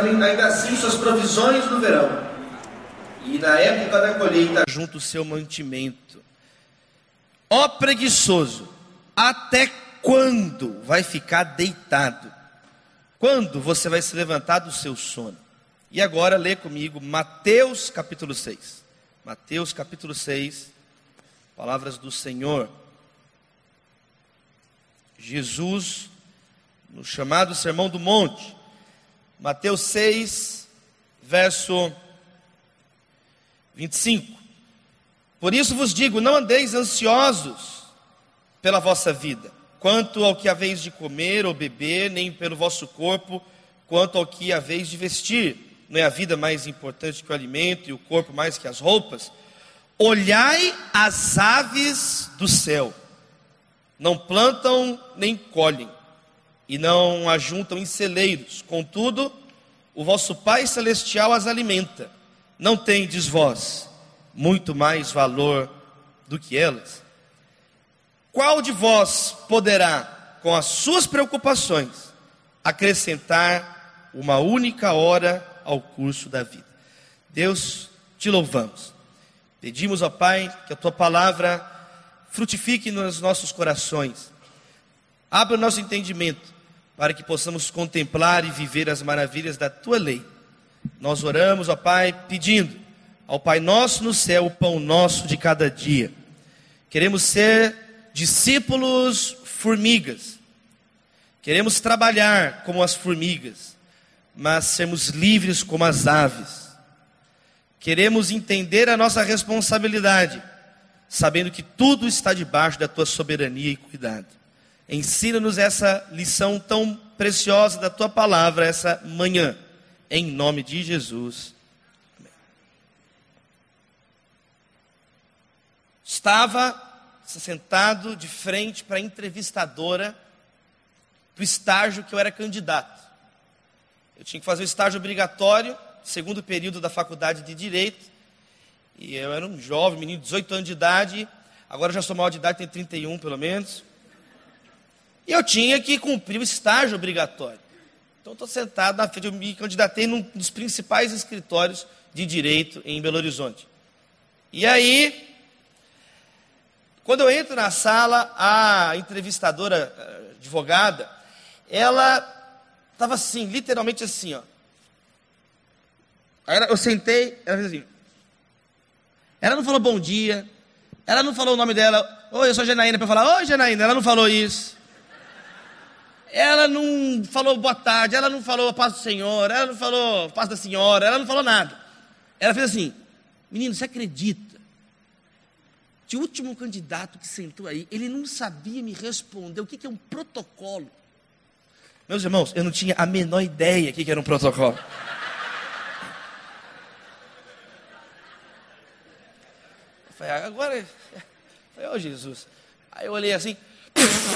ainda assim suas provisões no verão, e na época da colheita junto o seu mantimento. Ó preguiçoso, até quando vai ficar deitado? Quando você vai se levantar do seu sono? E agora lê comigo Mateus capítulo 6. Mateus capítulo 6, palavras do Senhor. Jesus, no chamado Sermão do Monte, Mateus 6, verso 25. Por isso vos digo: não andeis ansiosos pela vossa vida quanto ao que haveis de comer ou beber, nem pelo vosso corpo, quanto ao que haveis de vestir. Não é a vida mais importante que o alimento e o corpo mais que as roupas? Olhai as aves do céu, não plantam nem colhem, e não ajuntam em celeiros, contudo, o vosso Pai Celestial as alimenta. Não tendes vós muito mais valor do que elas? Qual de vós poderá, com as suas preocupações, acrescentar uma única hora ao curso da vida? Deus, te louvamos. Pedimos, ó Pai, que a tua palavra frutifique nos nossos corações. Abra o nosso entendimento para que possamos contemplar e viver as maravilhas da tua lei. Nós oramos, ó Pai, pedindo ao Pai nosso no céu o pão nosso de cada dia. Queremos ser discípulos formigas. Queremos trabalhar como as formigas, mas sermos livres como as aves. Queremos entender a nossa responsabilidade, sabendo que tudo está debaixo da tua soberania e cuidado. Ensina-nos essa lição tão preciosa da tua palavra essa manhã, em nome de Jesus. Amém. Estava sentado de frente para a entrevistadora do estágio que eu era candidato. Eu tinha que fazer o estágio obrigatório, segundo período da faculdade de Direito, e eu era um jovem, menino de 18 anos de idade, agora já sou maior de idade, tenho 31 pelo menos. E eu tinha que cumprir o estágio obrigatório. Então estou sentado na frente, eu me candidatei num dos principais escritórios de direito em Belo Horizonte. E aí, quando eu entro na sala, a entrevistadora, eh, advogada, ela estava assim, literalmente assim, ó. Aí eu sentei, ela fez assim. Ela não falou bom dia, ela não falou o nome dela, oi, eu sou Janaína, para falar, oi Janaína, ela não falou isso. Ela não falou boa tarde, ela não falou paz do Senhor, ela não falou paz da senhora, ela não falou nada. Ela fez assim, menino, você acredita de último candidato que sentou aí, ele não sabia me responder o que, que é um protocolo. Meus irmãos, eu não tinha a menor ideia o que, que era um protocolo. Agora. Falei, oh Jesus. Aí eu olhei assim,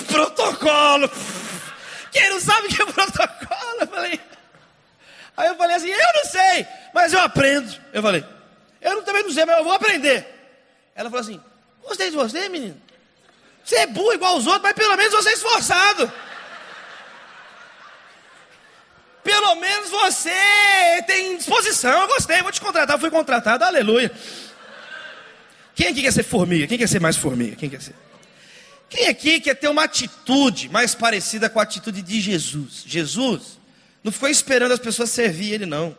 protocolo! Não sabe que é protocolo? Eu falei. Aí eu falei assim, eu não sei, mas eu aprendo. Eu falei, eu também não sei, mas eu vou aprender. Ela falou assim, Gostei de você, menino. Você é burro igual os outros, mas pelo menos você é esforçado. Pelo menos você tem disposição. Eu gostei, vou te contratar. fui contratado, aleluia. Quem aqui quer ser formiga? Quem quer ser mais formiga? Quem quer ser? Quem aqui quer ter uma atitude mais parecida com a atitude de Jesus? Jesus não ficou esperando as pessoas servir ele, não.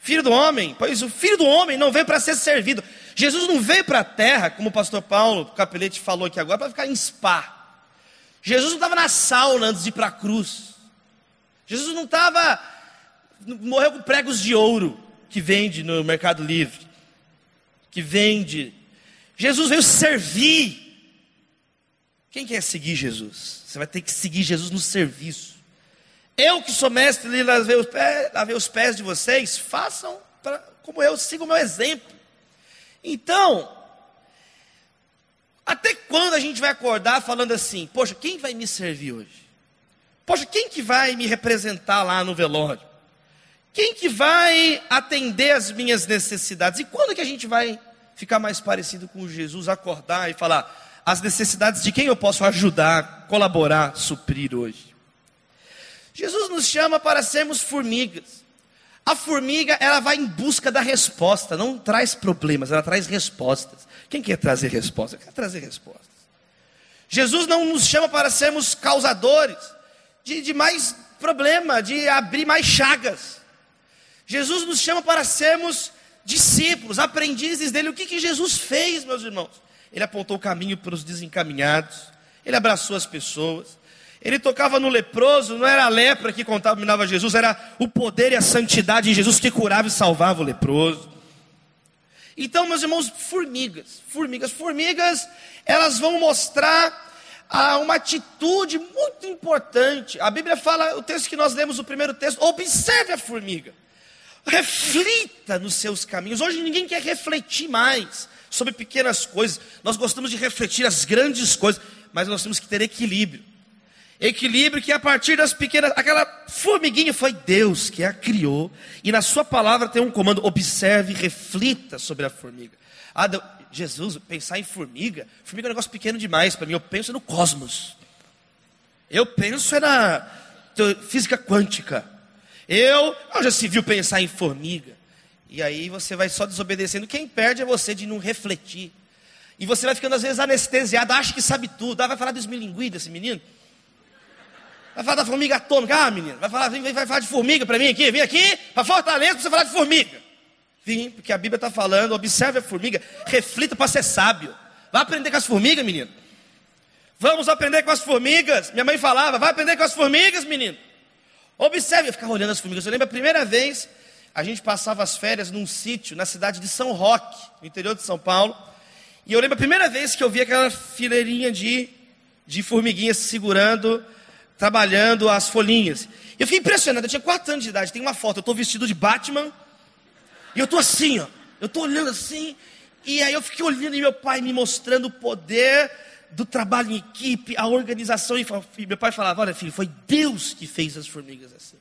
Filho do homem, pois o filho do homem não veio para ser servido. Jesus não veio para a terra, como o pastor Paulo, capelete falou aqui agora, para ficar em spa. Jesus não estava na sauna antes de ir para a cruz. Jesus não estava, morreu com pregos de ouro. que vende no Mercado Livre, que vende. Jesus veio servir. Quem quer seguir Jesus? Você vai ter que seguir Jesus no serviço. Eu que sou mestre ali, lavei os pés, lavei os pés de vocês, façam pra, como eu, sigam o meu exemplo. Então, até quando a gente vai acordar falando assim, poxa, quem vai me servir hoje? Poxa, quem que vai me representar lá no velório? Quem que vai atender as minhas necessidades? E quando que a gente vai ficar mais parecido com Jesus, acordar e falar as necessidades de quem eu posso ajudar, colaborar, suprir hoje? Jesus nos chama para sermos formigas. A formiga, ela vai em busca da resposta, não traz problemas, ela traz respostas. Quem quer trazer respostas? Quer trazer respostas. Jesus não nos chama para sermos causadores de, de mais problema, de abrir mais chagas. Jesus nos chama para sermos discípulos, aprendizes dele. O que, que Jesus fez, meus irmãos? Ele apontou o caminho para os desencaminhados, ele abraçou as pessoas, ele tocava no leproso, não era a lepra que contaminava Jesus, era o poder e a santidade em Jesus que curava e salvava o leproso. Então, meus irmãos, formigas, formigas, formigas, elas vão mostrar ah, uma atitude muito importante. A Bíblia fala, o texto que nós lemos, o primeiro texto, observe a formiga. Reflita nos seus caminhos. Hoje ninguém quer refletir mais sobre pequenas coisas. Nós gostamos de refletir as grandes coisas, mas nós temos que ter equilíbrio. Equilíbrio que a partir das pequenas, aquela formiguinha foi Deus que a criou, e na sua palavra tem um comando: observe, reflita sobre a formiga. Ah, Jesus, pensar em formiga, formiga é um negócio pequeno demais para mim. Eu penso no cosmos. Eu penso é na física quântica. Eu, eu já se viu pensar em formiga. E aí você vai só desobedecendo. Quem perde é você de não refletir. E você vai ficando às vezes anestesiado, acha que sabe tudo. Ah, vai falar dos milinguim desse menino? Vai falar da formiga atômica? Ah, menino, vai falar, vem, vai falar de formiga para mim aqui? Vem aqui para Fortaleza para você falar de formiga. Vim, porque a Bíblia está falando, observe a formiga, reflita para ser sábio. Vai aprender com as formigas, menino. Vamos aprender com as formigas. Minha mãe falava, vai aprender com as formigas, menino. Observe, eu ficava olhando as formigas. Eu lembro a primeira vez, a gente passava as férias num sítio na cidade de São Roque, no interior de São Paulo. E eu lembro a primeira vez que eu vi aquela fileirinha de, de formiguinhas segurando, trabalhando as folhinhas. Eu fiquei impressionado, eu tinha 4 anos de idade, tem uma foto, eu estou vestido de Batman, e eu estou assim, ó, eu estou olhando assim, e aí eu fiquei olhando e meu pai me mostrando o poder do trabalho em equipe, a organização. E meu pai falava: Olha, filho, foi Deus que fez as formigas assim.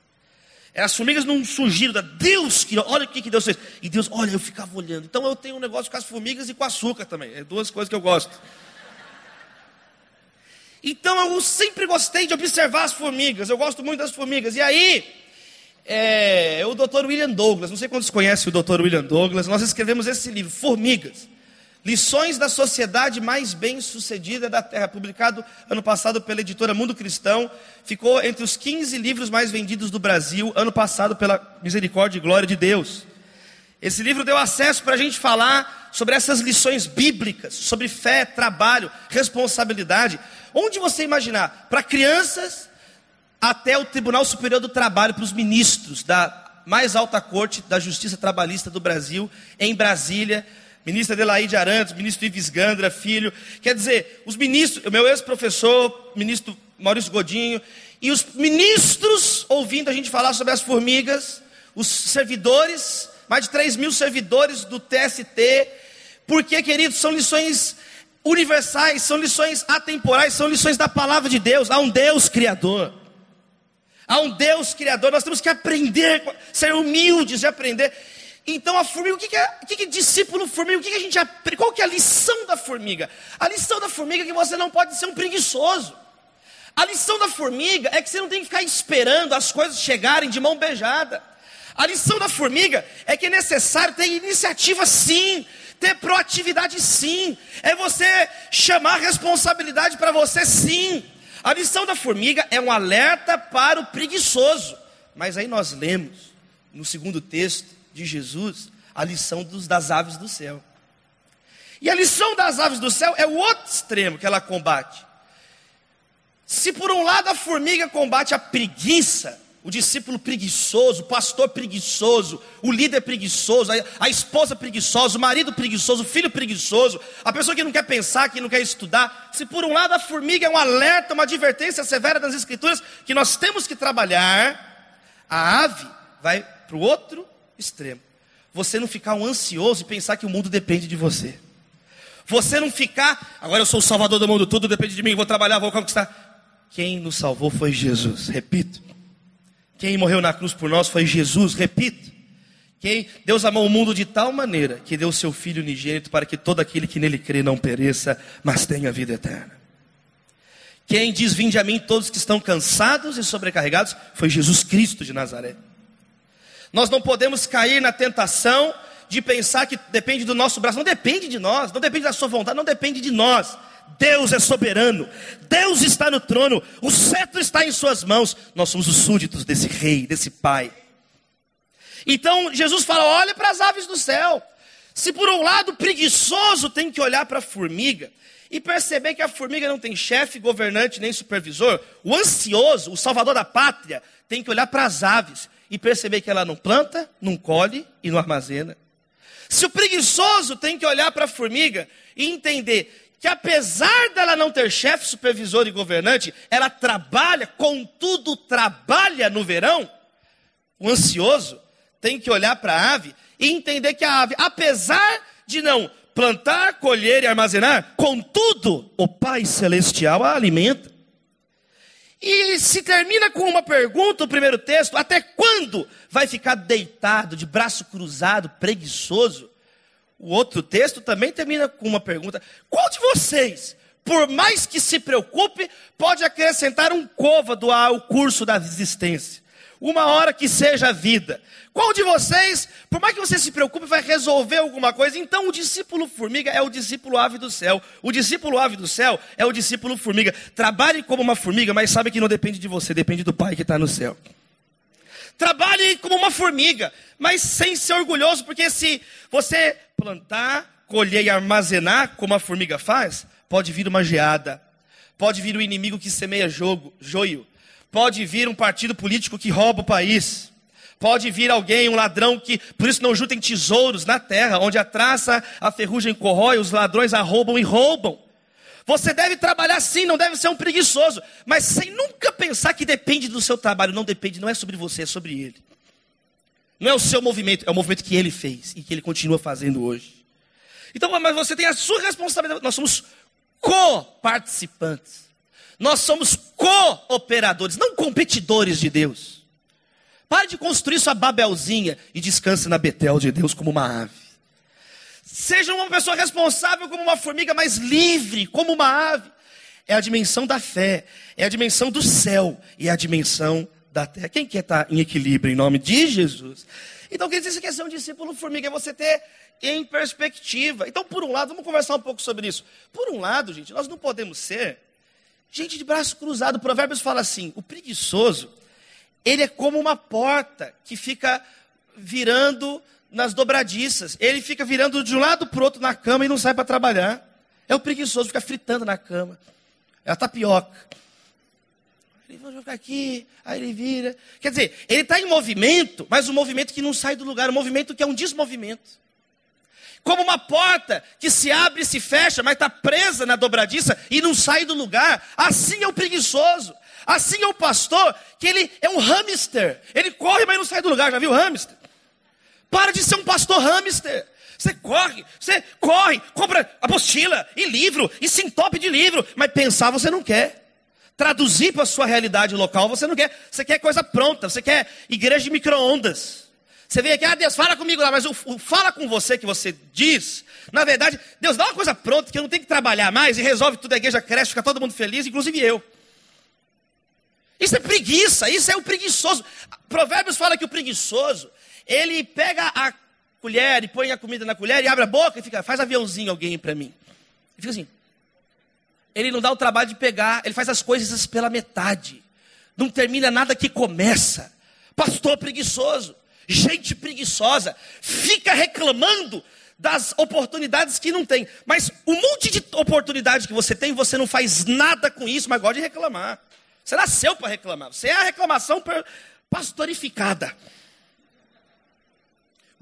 É, as formigas não surgiram da Deus que, olha o que, que Deus fez. E Deus, olha, eu ficava olhando. Então eu tenho um negócio com as formigas e com açúcar também. É duas coisas que eu gosto. Então eu sempre gostei de observar as formigas. Eu gosto muito das formigas. E aí, é, o Dr. William Douglas, não sei quantos conhecem o Dr. William Douglas, nós escrevemos esse livro, Formigas. Lições da Sociedade Mais Bem-Sucedida da Terra, publicado ano passado pela editora Mundo Cristão, ficou entre os 15 livros mais vendidos do Brasil, ano passado pela misericórdia e glória de Deus. Esse livro deu acesso para a gente falar sobre essas lições bíblicas, sobre fé, trabalho, responsabilidade. Onde você imaginar, para crianças até o Tribunal Superior do Trabalho, para os ministros da mais alta corte da Justiça Trabalhista do Brasil, em Brasília, ministra Adelaide Arantes, ministro Ives Gandra, filho. Quer dizer, os ministros, meu ex-professor, ministro Maurício Godinho, e os ministros ouvindo a gente falar sobre as formigas, os servidores, mais de 3 mil servidores do TST, porque, queridos, são lições universais, são lições atemporais, são lições da palavra de Deus. Há um Deus Criador. Há um Deus Criador. Nós temos que aprender, ser humildes de aprender. Então a formiga, o que, que, é, o que, que é discípulo formiga? O que, que a gente aprende? Qual que é a lição da formiga? A lição da formiga é que você não pode ser um preguiçoso. A lição da formiga é que você não tem que ficar esperando as coisas chegarem de mão beijada. A lição da formiga é que é necessário ter iniciativa sim, ter proatividade sim, é você chamar responsabilidade para você sim. A lição da formiga é um alerta para o preguiçoso. Mas aí nós lemos no segundo texto de Jesus a lição dos, das aves do céu. E a lição das aves do céu é o outro extremo que ela combate. Se por um lado a formiga combate a preguiça, o discípulo preguiçoso, o pastor preguiçoso, o líder preguiçoso, a, esposa preguiçosa, o marido preguiçoso, o filho preguiçoso, a pessoa que não quer pensar, que não quer estudar. Se por um lado a formiga é um alerta, uma advertência severa das Escrituras, que nós temos que trabalhar, a ave vai para o outro extremo. Você não ficar um ansioso e pensar que o mundo depende de você. Você não ficar, agora eu sou o salvador do mundo, tudo depende de mim, vou trabalhar, vou conquistar. Quem nos salvou foi Jesus, repito. Quem morreu na cruz por nós foi Jesus, repito. Quem Deus amou o mundo de tal maneira que deu seu filho unigênito para que todo aquele que nele crê não pereça, mas tenha vida eterna. Quem diz: Vinde a mim todos que estão cansados e sobrecarregados, foi Jesus Cristo de Nazaré. Nós não podemos cair na tentação de pensar que depende do nosso braço, não depende de nós, não depende da sua vontade, não depende de nós. Deus é soberano, Deus está no trono, o cetro está em Suas mãos. Nós somos os súditos desse rei, desse pai. Então Jesus fala: olha para as aves do céu. Se por um lado preguiçoso tem que olhar para a formiga e perceber que a formiga não tem chefe, governante nem supervisor, o ansioso, o salvador da pátria, tem que olhar para as aves e perceber que ela não planta, não colhe e não armazena. Se o preguiçoso tem que olhar para a formiga e entender que apesar dela não ter chefe, supervisor e governante, ela trabalha, contudo trabalha no verão. O ansioso tem que olhar para a ave e entender que a ave, apesar de não plantar, colher e armazenar, contudo, o Pai Celestial a alimenta. E se termina com uma pergunta, o primeiro texto: até quando vai ficar deitado, de braço cruzado, preguiçoso? O outro texto também termina com uma pergunta: qual de vocês, por mais que se preocupe, pode acrescentar um côvado ao curso da existência? Uma hora que seja a vida. Qual de vocês, por mais que você se preocupe, vai resolver alguma coisa? Então, o discípulo formiga é o discípulo ave do céu. O discípulo ave do céu é o discípulo formiga. Trabalhe como uma formiga, mas sabe que não depende de você, depende do Pai que está no céu. Trabalhe como uma formiga, mas sem ser orgulhoso, porque se você plantar, colher e armazenar, como a formiga faz, pode vir uma geada, pode vir o um inimigo que semeia jogo, joio, pode vir um partido político que rouba o país, pode vir alguém, um ladrão que, por isso não juntem tesouros na terra, onde a traça, a ferrugem corrói, os ladrões a roubam e roubam. Você deve trabalhar sim, não deve ser um preguiçoso, mas sem nunca pensar que depende do seu trabalho. Não depende, não é sobre você, é sobre ele. Não é o seu movimento, é o movimento que ele fez e que ele continua fazendo hoje. Então, mas você tem a sua responsabilidade. Nós somos co-participantes. Nós somos co-operadores, não competidores de Deus. Pare de construir sua Babelzinha e descanse na Betel de Deus como uma ave. Seja uma pessoa responsável como uma formiga, mas livre como uma ave. É a dimensão da fé, é a dimensão do céu e é a dimensão da terra. Quem quer estar em equilíbrio em nome de Jesus? Então, quer dizer, você quer ser um discípulo formiga, é você ter em perspectiva. Então, por um lado, vamos conversar um pouco sobre isso. Por um lado, gente, nós não podemos ser gente de braço cruzado. Provérbios fala assim: o preguiçoso, ele é como uma porta que fica virando nas dobradiças. Ele fica virando de um lado para o outro na cama e não sai para trabalhar. É o preguiçoso, fica fritando na cama. É a tapioca. Ele vai jogar aqui, aí ele vira. Quer dizer, ele está em movimento, mas um movimento que não sai do lugar, um movimento que é um desmovimento. Como uma porta que se abre e se fecha, mas está presa na dobradiça e não sai do lugar. Assim é o preguiçoso. Assim é o pastor, que ele é um hamster. Ele corre, mas não sai do lugar. Já viu hamster? Para de ser um pastor hamster. Você corre, você corre, compra apostila e livro, e se entope de livro, mas pensar você não quer. Traduzir para a sua realidade local você não quer. Você quer coisa pronta, você quer igreja de micro-ondas. Você vem aqui, ah, Deus, fala comigo lá, mas o, o, fala com você que você diz, na verdade, Deus dá uma coisa pronta que eu não tenho que trabalhar mais e resolve tudo, a igreja cresce, fica todo mundo feliz, inclusive eu. Isso é preguiça, isso é o preguiçoso. Provérbios fala que o preguiçoso, ele pega a colher e põe a comida na colher e abre a boca e fica, faz aviãozinho alguém para mim. E fica assim. Ele não dá o trabalho de pegar, ele faz as coisas pela metade. Não termina nada que começa. Pastor preguiçoso, gente preguiçosa, fica reclamando das oportunidades que não tem. Mas o monte de oportunidade que você tem, você não faz nada com isso, mas gosta de reclamar. Você nasceu para reclamar. Você é a reclamação pastorificada.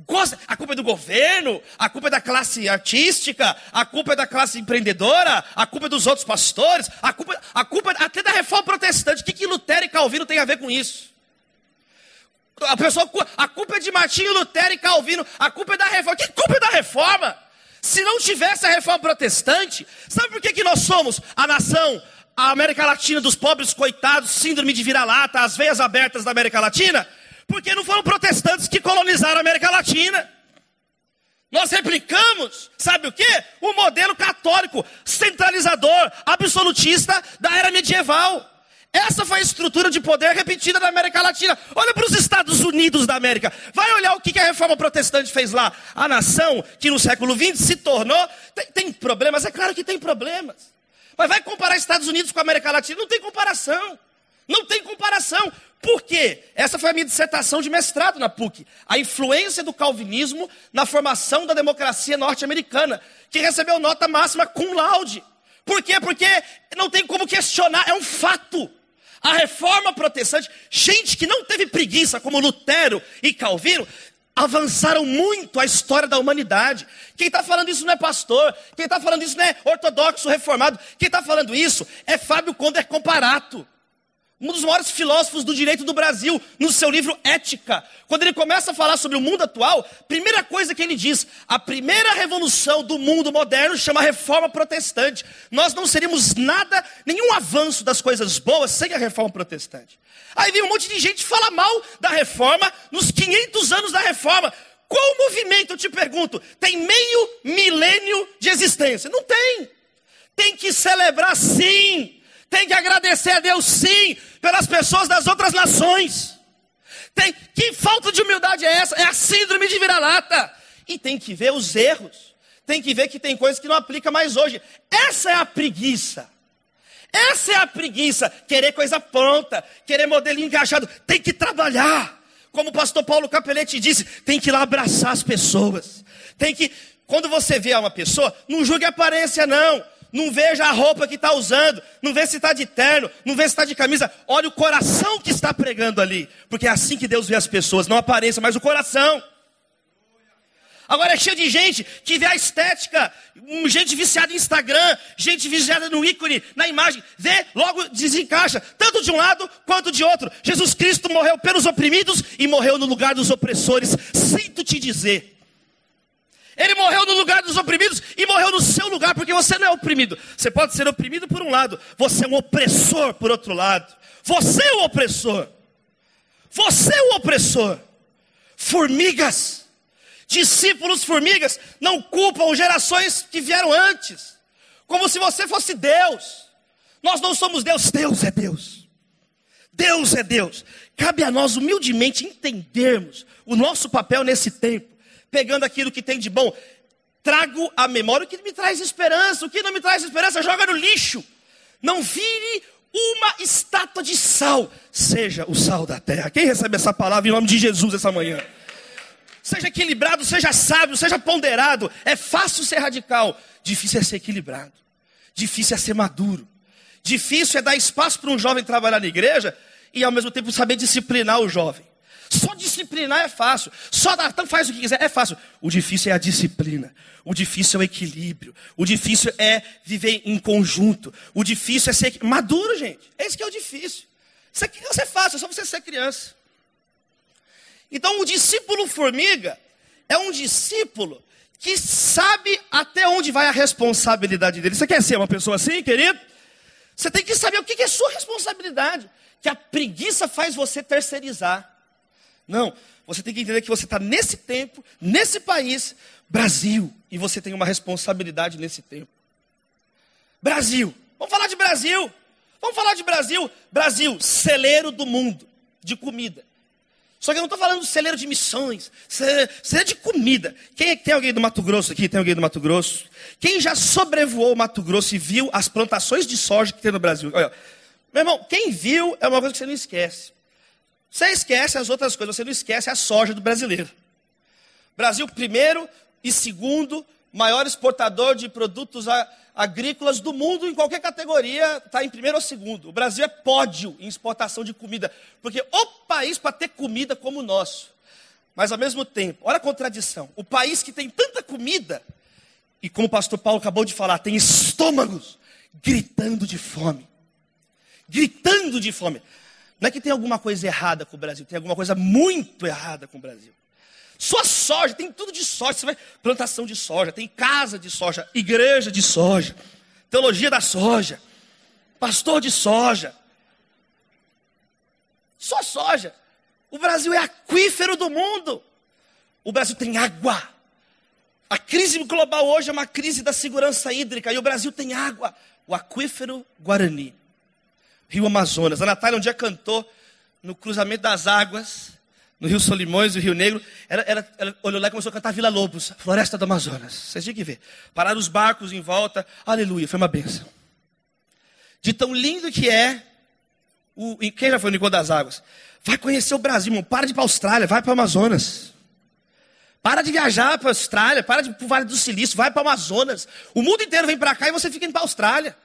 Gosta, a culpa é do governo, a culpa é da classe artística, a culpa é da classe empreendedora, a culpa é dos outros pastores, a culpa, a culpa até da reforma protestante. O que, que Lutero e Calvino tem a ver com isso? A pessoa, a culpa é de Martinho Lutero e Calvino, a culpa é da reforma. Que culpa é da reforma? Se não tivesse a reforma protestante, sabe por que, que nós somos a nação, a América Latina dos pobres coitados, síndrome de vira-lata, as veias abertas da América Latina? Porque não foram protestantes que colonizaram a América Latina. Nós replicamos, sabe o que? O modelo católico, centralizador, absolutista da era medieval. Essa foi a estrutura de poder repetida na América Latina. Olha para os Estados Unidos da América. Vai olhar o que a reforma protestante fez lá. A nação que no século XX se tornou. Tem, tem problemas? É claro que tem problemas. Mas vai comparar Estados Unidos com a América Latina? Não tem comparação. Não tem comparação. Por quê? Essa foi a minha dissertação de mestrado na PUC. A influência do calvinismo na formação da democracia norte-americana, que recebeu nota máxima cum laude. Por quê? Porque não tem como questionar, é um fato. A reforma protestante, gente que não teve preguiça, como Lutero e Calvino, avançaram muito a história da humanidade. Quem está falando isso não é pastor, quem está falando isso não é ortodoxo reformado, quem está falando isso é Fábio Conder Comparato um dos maiores filósofos do direito do Brasil, no seu livro Ética. Quando ele começa a falar sobre o mundo atual, primeira coisa que ele diz: a primeira revolução do mundo moderno chama reforma protestante. Nós não seríamos nada, nenhum avanço das coisas boas sem a reforma protestante. Aí vem um monte de gente falar mal da reforma nos 500 anos da reforma. Qual movimento, eu te pergunto, tem meio milênio de existência? Não tem. Tem que celebrar sim tem que agradecer a Deus sim, pelas pessoas das outras nações. Tem, que falta de humildade é essa? É a síndrome de vira-lata. E tem que ver os erros. Tem que ver que tem coisas que não aplica mais hoje. Essa é a preguiça. Essa é a preguiça. Querer coisa pronta, querer modelo encaixado. Tem que trabalhar. Como o pastor Paulo Capelete disse, tem que ir lá abraçar as pessoas. Tem que, quando você vê uma pessoa, não julgue a aparência, não não veja a roupa que está usando, não vê se está de terno, não vê se está de camisa, olha o coração que está pregando ali, porque é assim que Deus vê as pessoas, não a aparência, mas o coração. Agora é cheio de gente que vê a estética, gente viciada em Instagram, gente viciada no ícone, na imagem, vê, logo desencaixa, tanto de um lado quanto de outro. Jesus Cristo morreu pelos oprimidos e morreu no lugar dos opressores. Sinto te dizer, ele morreu no lugar dos oprimidos e morreu no seu lugar, porque você não é oprimido. Você pode ser oprimido por um lado, você é um opressor por outro lado. Você é o opressor. Você é o opressor. Formigas, discípulos formigas, não culpam gerações que vieram antes, como se você fosse Deus. Nós não somos Deus, Deus é Deus. Deus é Deus. Cabe a nós humildemente entendermos o nosso papel nesse tempo pegando aquilo que tem de bom. Trago a memória o que me traz esperança, o que não me traz esperança, joga no lixo. Não vire uma estátua de sal, seja o sal da terra. Quem recebe essa palavra em nome de Jesus essa manhã? Seja equilibrado, seja sábio, seja ponderado. É fácil ser radical, difícil é ser equilibrado, difícil é ser maduro, difícil é dar espaço para um jovem trabalhar na igreja e ao mesmo tempo saber disciplinar o jovem. Só disciplinar é fácil. Só dar, então faz o que quiser, é fácil. O difícil é a disciplina. O difícil é o equilíbrio. O difícil é viver em conjunto. O difícil é ser maduro, gente. Esse que é o difícil. Isso aqui não é fácil, é só você ser criança. Então, o discípulo formiga é um discípulo que sabe até onde vai a responsabilidade dele. Você quer ser uma pessoa assim, querido? Você tem que saber o que é sua responsabilidade. Que a preguiça faz você terceirizar. Não, você tem que entender que você está nesse tempo, nesse país, Brasil, e você tem uma responsabilidade nesse tempo. Brasil, vamos falar de Brasil. Vamos falar de Brasil. Brasil, celeiro do mundo de comida. Só que eu não estou falando celeiro de missões, celeiro, de comida. Quem é tem alguém do Mato Grosso aqui? Tem alguém do Mato Grosso? Quem já sobrevoou o Mato Grosso e viu as plantações de soja que tem no Brasil? Olha, meu irmão, quem viu é uma coisa que você não esquece. Você esquece as outras coisas, você não esquece a soja do brasileiro. Brasil, primeiro e segundo maior exportador de produtos agrícolas do mundo em qualquer categoria, está em primeiro ou segundo. O Brasil é pódio em exportação de comida, porque o país para ter comida como o nosso. Mas ao mesmo tempo, olha a contradição: o país que tem tanta comida, e como o pastor Paulo acabou de falar, tem estômagos gritando de fome. Gritando de fome. Não é que tem alguma coisa errada com o Brasil, tem alguma coisa muito errada com o Brasil. Só soja, tem tudo de soja. Você vai plantação de soja, tem casa de soja, igreja de soja, teologia da soja, pastor de soja. Só soja. O Brasil é aquífero do mundo. O Brasil tem água. A crise global hoje é uma crise da segurança hídrica e o Brasil tem água. O aquífero Guarani, Rio Amazonas. A Natália um dia cantou no cruzamento das águas no Rio Solimões, no Rio Negro, ela, ela, ela, olhou lá e começou a cantar Vila Lobos, Floresta do Amazonas. Vocês tinham que ver. Pararam os barcos em volta, aleluia, foi uma benção. De tão lindo que é, o, quem já foi no Encontro das Águas? Vai conhecer o Brasil, irmão. Para de ir para a Austrália, vai para o Amazonas. Para de viajar para a Austrália, para de ir para o Vale do Silício, vai para o Amazonas. O mundo inteiro vem para cá e você fica indo para a Austrália.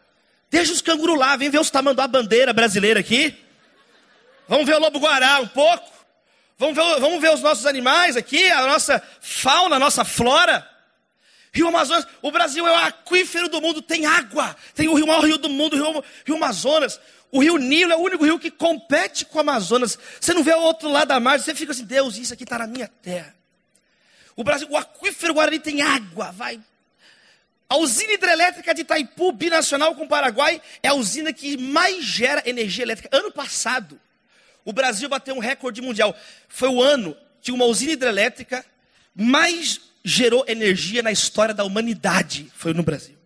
Deixa os cangurus lá, vem ver os tamanduá bandeira brasileira aqui. Vamos ver o lobo-guará um pouco. Vamos ver, vamos ver os nossos animais aqui, a nossa fauna, a nossa flora. Rio Amazonas, o Brasil é o aquífero do mundo, tem água, tem o maior rio do mundo, o rio, rio Amazonas. O rio Nilo é o único rio que compete com o Amazonas. Você não vê o outro lado da margem, você fica assim, Deus, isso aqui está na minha terra. O Brasil, o aquífero Guarani tem água, vai. A usina hidrelétrica de Itaipu, binacional com o Paraguai, é a usina que mais gera energia elétrica. Ano passado, o Brasil bateu um recorde mundial. Foi o ano que uma usina hidrelétrica mais gerou energia na história da humanidade. Foi no Brasil.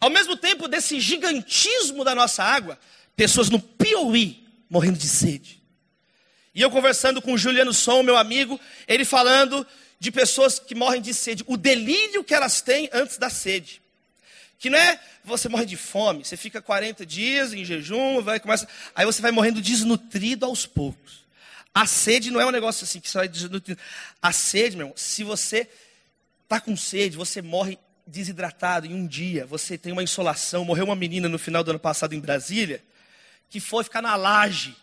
Ao mesmo tempo desse gigantismo da nossa água, pessoas no Piauí morrendo de sede. E eu conversando com o Juliano Som, meu amigo, ele falando de pessoas que morrem de sede, o delírio que elas têm antes da sede. Que não é você morre de fome, você fica 40 dias em jejum, vai começa, aí você vai morrendo desnutrido aos poucos. A sede não é um negócio assim que você vai desnutrido. A sede, meu irmão, se você está com sede, você morre desidratado em um dia, você tem uma insolação. Morreu uma menina no final do ano passado em Brasília, que foi ficar na laje,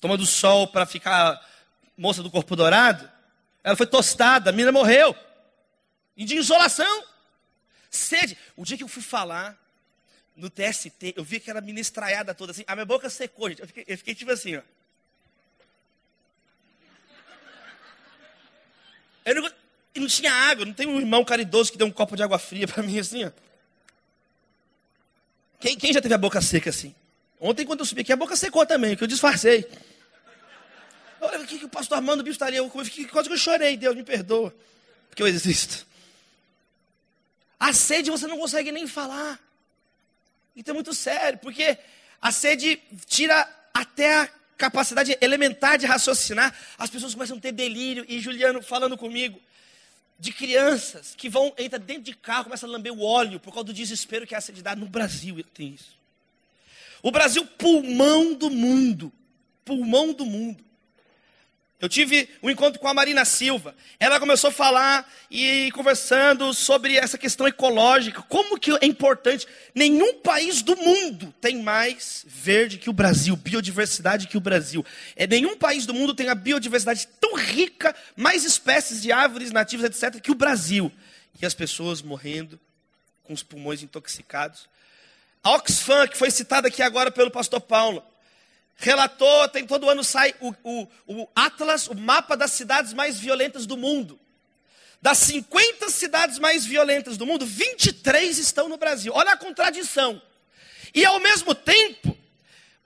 tomando sol para ficar moça do corpo dourado. Ela foi tostada, a menina morreu. E de insolação. Sede. O dia que eu fui falar no TST, eu vi aquela menina estraiada toda assim, a minha boca secou, gente. Eu fiquei, eu fiquei tipo assim, ó. Eu não, não tinha água, não tem um irmão caridoso que deu um copo de água fria para mim assim, ó. Quem, quem já teve a boca seca assim? Ontem, quando eu subi aqui, a boca secou também, que eu disfarcei. Olha, o que, que o pastor Armando Bicho estaria? Eu, quase que eu chorei, Deus me perdoa, porque eu existo. A sede você não consegue nem falar. Então é muito sério, porque a sede tira até a capacidade elementar de raciocinar. As pessoas começam a ter delírio. E Juliano falando comigo de crianças que vão, entra dentro de carro, começam a lamber o óleo por causa do desespero que é a sede dá. No Brasil tem isso. O Brasil, pulmão do mundo. Pulmão do mundo. Eu tive um encontro com a Marina Silva. Ela começou a falar e conversando sobre essa questão ecológica. Como que é importante. Nenhum país do mundo tem mais verde que o Brasil, biodiversidade que o Brasil. É, nenhum país do mundo tem a biodiversidade tão rica, mais espécies de árvores nativas, etc., que o Brasil. E as pessoas morrendo com os pulmões intoxicados. A Oxfam, que foi citada aqui agora pelo pastor Paulo, relatou, tem todo ano sai o, o, o Atlas, o mapa das cidades mais violentas do mundo. Das 50 cidades mais violentas do mundo, 23 estão no Brasil. Olha a contradição. E ao mesmo tempo,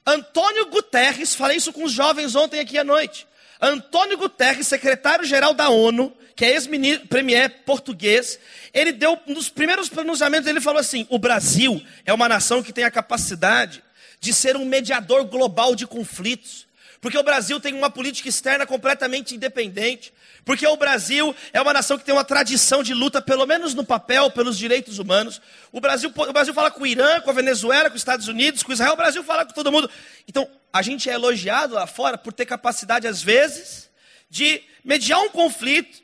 Antônio Guterres, falei isso com os jovens ontem aqui à noite. Antônio Guterres, secretário-geral da ONU, que é ex-premier português, ele deu um dos primeiros pronunciamentos, ele falou assim: o Brasil é uma nação que tem a capacidade de ser um mediador global de conflitos. Porque o Brasil tem uma política externa completamente independente. Porque o Brasil é uma nação que tem uma tradição de luta, pelo menos no papel, pelos direitos humanos. O Brasil, o Brasil fala com o Irã, com a Venezuela, com os Estados Unidos, com Israel. O Brasil fala com todo mundo. Então, a gente é elogiado lá fora por ter capacidade, às vezes, de mediar um conflito,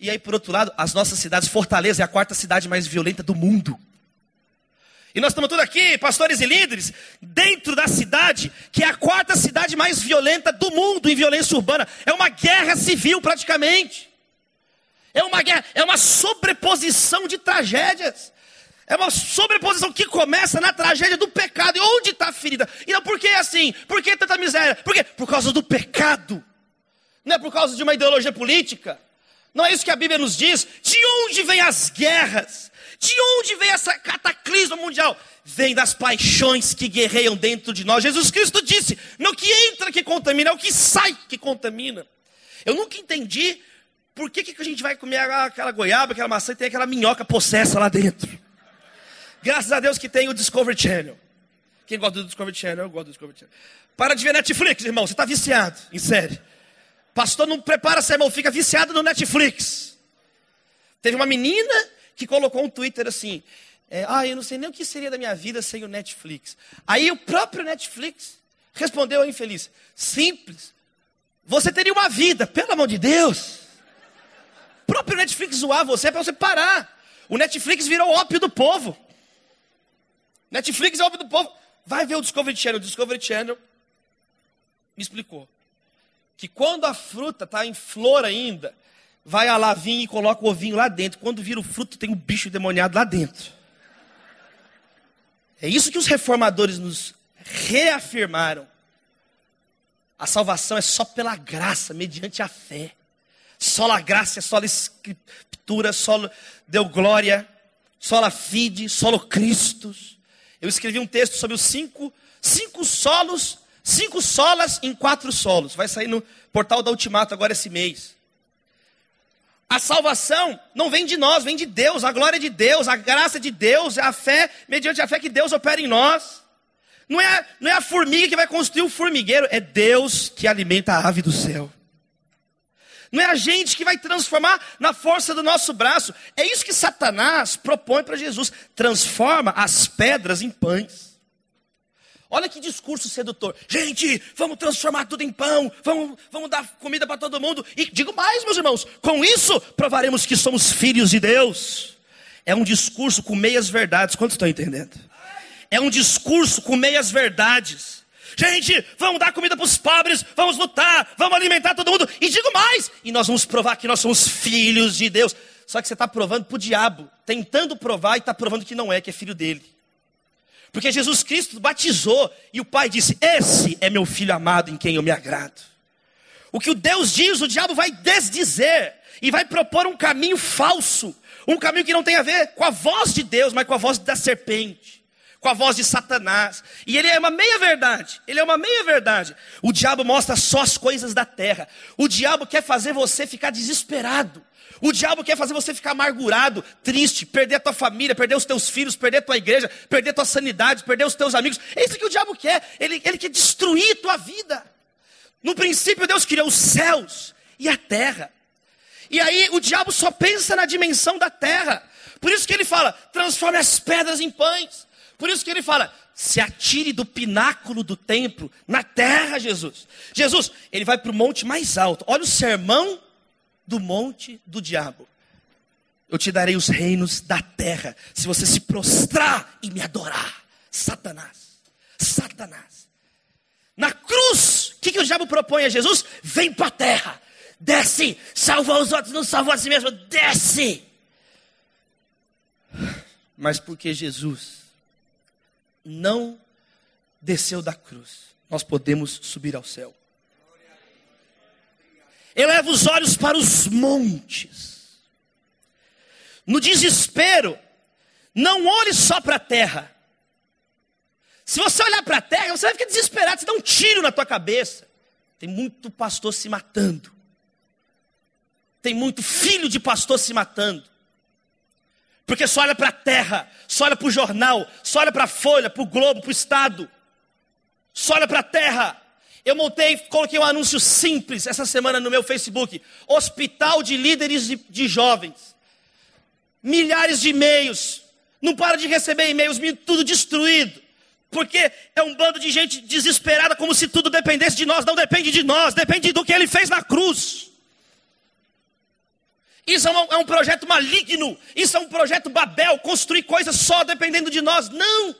E aí, por outro lado, as nossas cidades, Fortaleza é a quarta cidade mais violenta do mundo. E nós estamos todos aqui, pastores e líderes, dentro da cidade, que é a quarta cidade mais violenta do mundo em violência urbana. É uma guerra civil, praticamente. É uma guerra, é uma sobreposição de tragédias. É uma sobreposição que começa na tragédia do pecado. E onde está a ferida? Então por que assim? Por que tanta miséria? Por quê? Por causa do pecado. Não é por causa de uma ideologia política. Não é isso que a Bíblia nos diz? De onde vêm as guerras? De onde vem essa cataclisma mundial? Vem das paixões que guerreiam dentro de nós. Jesus Cristo disse: não que entra que contamina, é o que sai que contamina. Eu nunca entendi por que, que a gente vai comer aquela goiaba, aquela maçã e tem aquela minhoca possessa lá dentro. Graças a Deus que tem o Discovery Channel. Quem gosta do Discovery Channel, eu gosto do Discovery Channel. Para de ver Netflix, irmão, você está viciado em série. Pastor não prepara irmão, fica viciado no Netflix. Teve uma menina que colocou um Twitter assim: é, Ah, eu não sei nem o que seria da minha vida sem o Netflix. Aí o próprio Netflix respondeu ao infeliz: Simples. Você teria uma vida, pelo amor de Deus. O próprio Netflix zoar você é para você parar. O Netflix virou ópio do povo. Netflix é ópio do povo. Vai ver o Discovery Channel. O Discovery Channel me explicou que quando a fruta está em flor ainda, vai a lavinha e coloca o ovinho lá dentro. Quando vira o fruto, tem um bicho demoniado lá dentro. É isso que os reformadores nos reafirmaram. A salvação é só pela graça, mediante a fé. Só a graça, só a escritura, só deu glória, só a fide, só Cristo. Eu escrevi um texto sobre os cinco, cinco solos, cinco solas em quatro solos. Vai sair no portal da Ultimato agora esse mês. A salvação não vem de nós, vem de Deus, a glória de Deus, a graça de Deus, a fé, mediante a fé que Deus opera em nós. Não é, não é a formiga que vai construir o formigueiro, é Deus que alimenta a ave do céu. Não é a gente que vai transformar na força do nosso braço. É isso que Satanás propõe para Jesus: transforma as pedras em pães. Olha que discurso sedutor. Gente, vamos transformar tudo em pão, vamos, vamos dar comida para todo mundo. E digo mais, meus irmãos, com isso provaremos que somos filhos de Deus. É um discurso com meias verdades. Quantos estão entendendo? É um discurso com meias verdades. Gente, vamos dar comida para os pobres, vamos lutar, vamos alimentar todo mundo. E digo mais, e nós vamos provar que nós somos filhos de Deus. Só que você está provando para o diabo, tentando provar e está provando que não é, que é filho dele. Porque Jesus Cristo batizou e o Pai disse: Esse é meu filho amado em quem eu me agrado. O que o Deus diz, o diabo vai desdizer e vai propor um caminho falso, um caminho que não tem a ver com a voz de Deus, mas com a voz da serpente, com a voz de Satanás. E ele é uma meia verdade. Ele é uma meia verdade. O diabo mostra só as coisas da terra. O diabo quer fazer você ficar desesperado. O diabo quer fazer você ficar amargurado, triste, perder a tua família, perder os teus filhos, perder a tua igreja, perder a tua sanidade, perder os teus amigos. É isso que o diabo quer. Ele, ele quer destruir tua vida. No princípio, Deus criou os céus e a terra. E aí o diabo só pensa na dimensão da terra. Por isso que ele fala: transforme as pedras em pães. Por isso que ele fala: se atire do pináculo do templo na terra, Jesus. Jesus, ele vai para o monte mais alto. Olha o sermão do monte do diabo. Eu te darei os reinos da terra, se você se prostrar e me adorar. Satanás, Satanás. Na cruz, o que, que o diabo propõe a Jesus? Vem para a terra, desce, salva os outros, não salvou a si mesmo, desce. Mas porque Jesus não desceu da cruz, nós podemos subir ao céu. Eleva os olhos para os montes. No desespero, não olhe só para a terra. Se você olhar para a terra, você vai ficar desesperado, você dá um tiro na tua cabeça. Tem muito pastor se matando. Tem muito filho de pastor se matando. Porque só olha para a terra, só olha para o jornal, só olha para a folha, para o globo, para o estado. Só olha para a terra. Eu montei, coloquei um anúncio simples essa semana no meu Facebook: Hospital de Líderes de, de Jovens. Milhares de e-mails. Não para de receber e-mails, tudo destruído. Porque é um bando de gente desesperada, como se tudo dependesse de nós. Não depende de nós, depende do que ele fez na cruz. Isso é um, é um projeto maligno. Isso é um projeto Babel. Construir coisas só dependendo de nós. Não.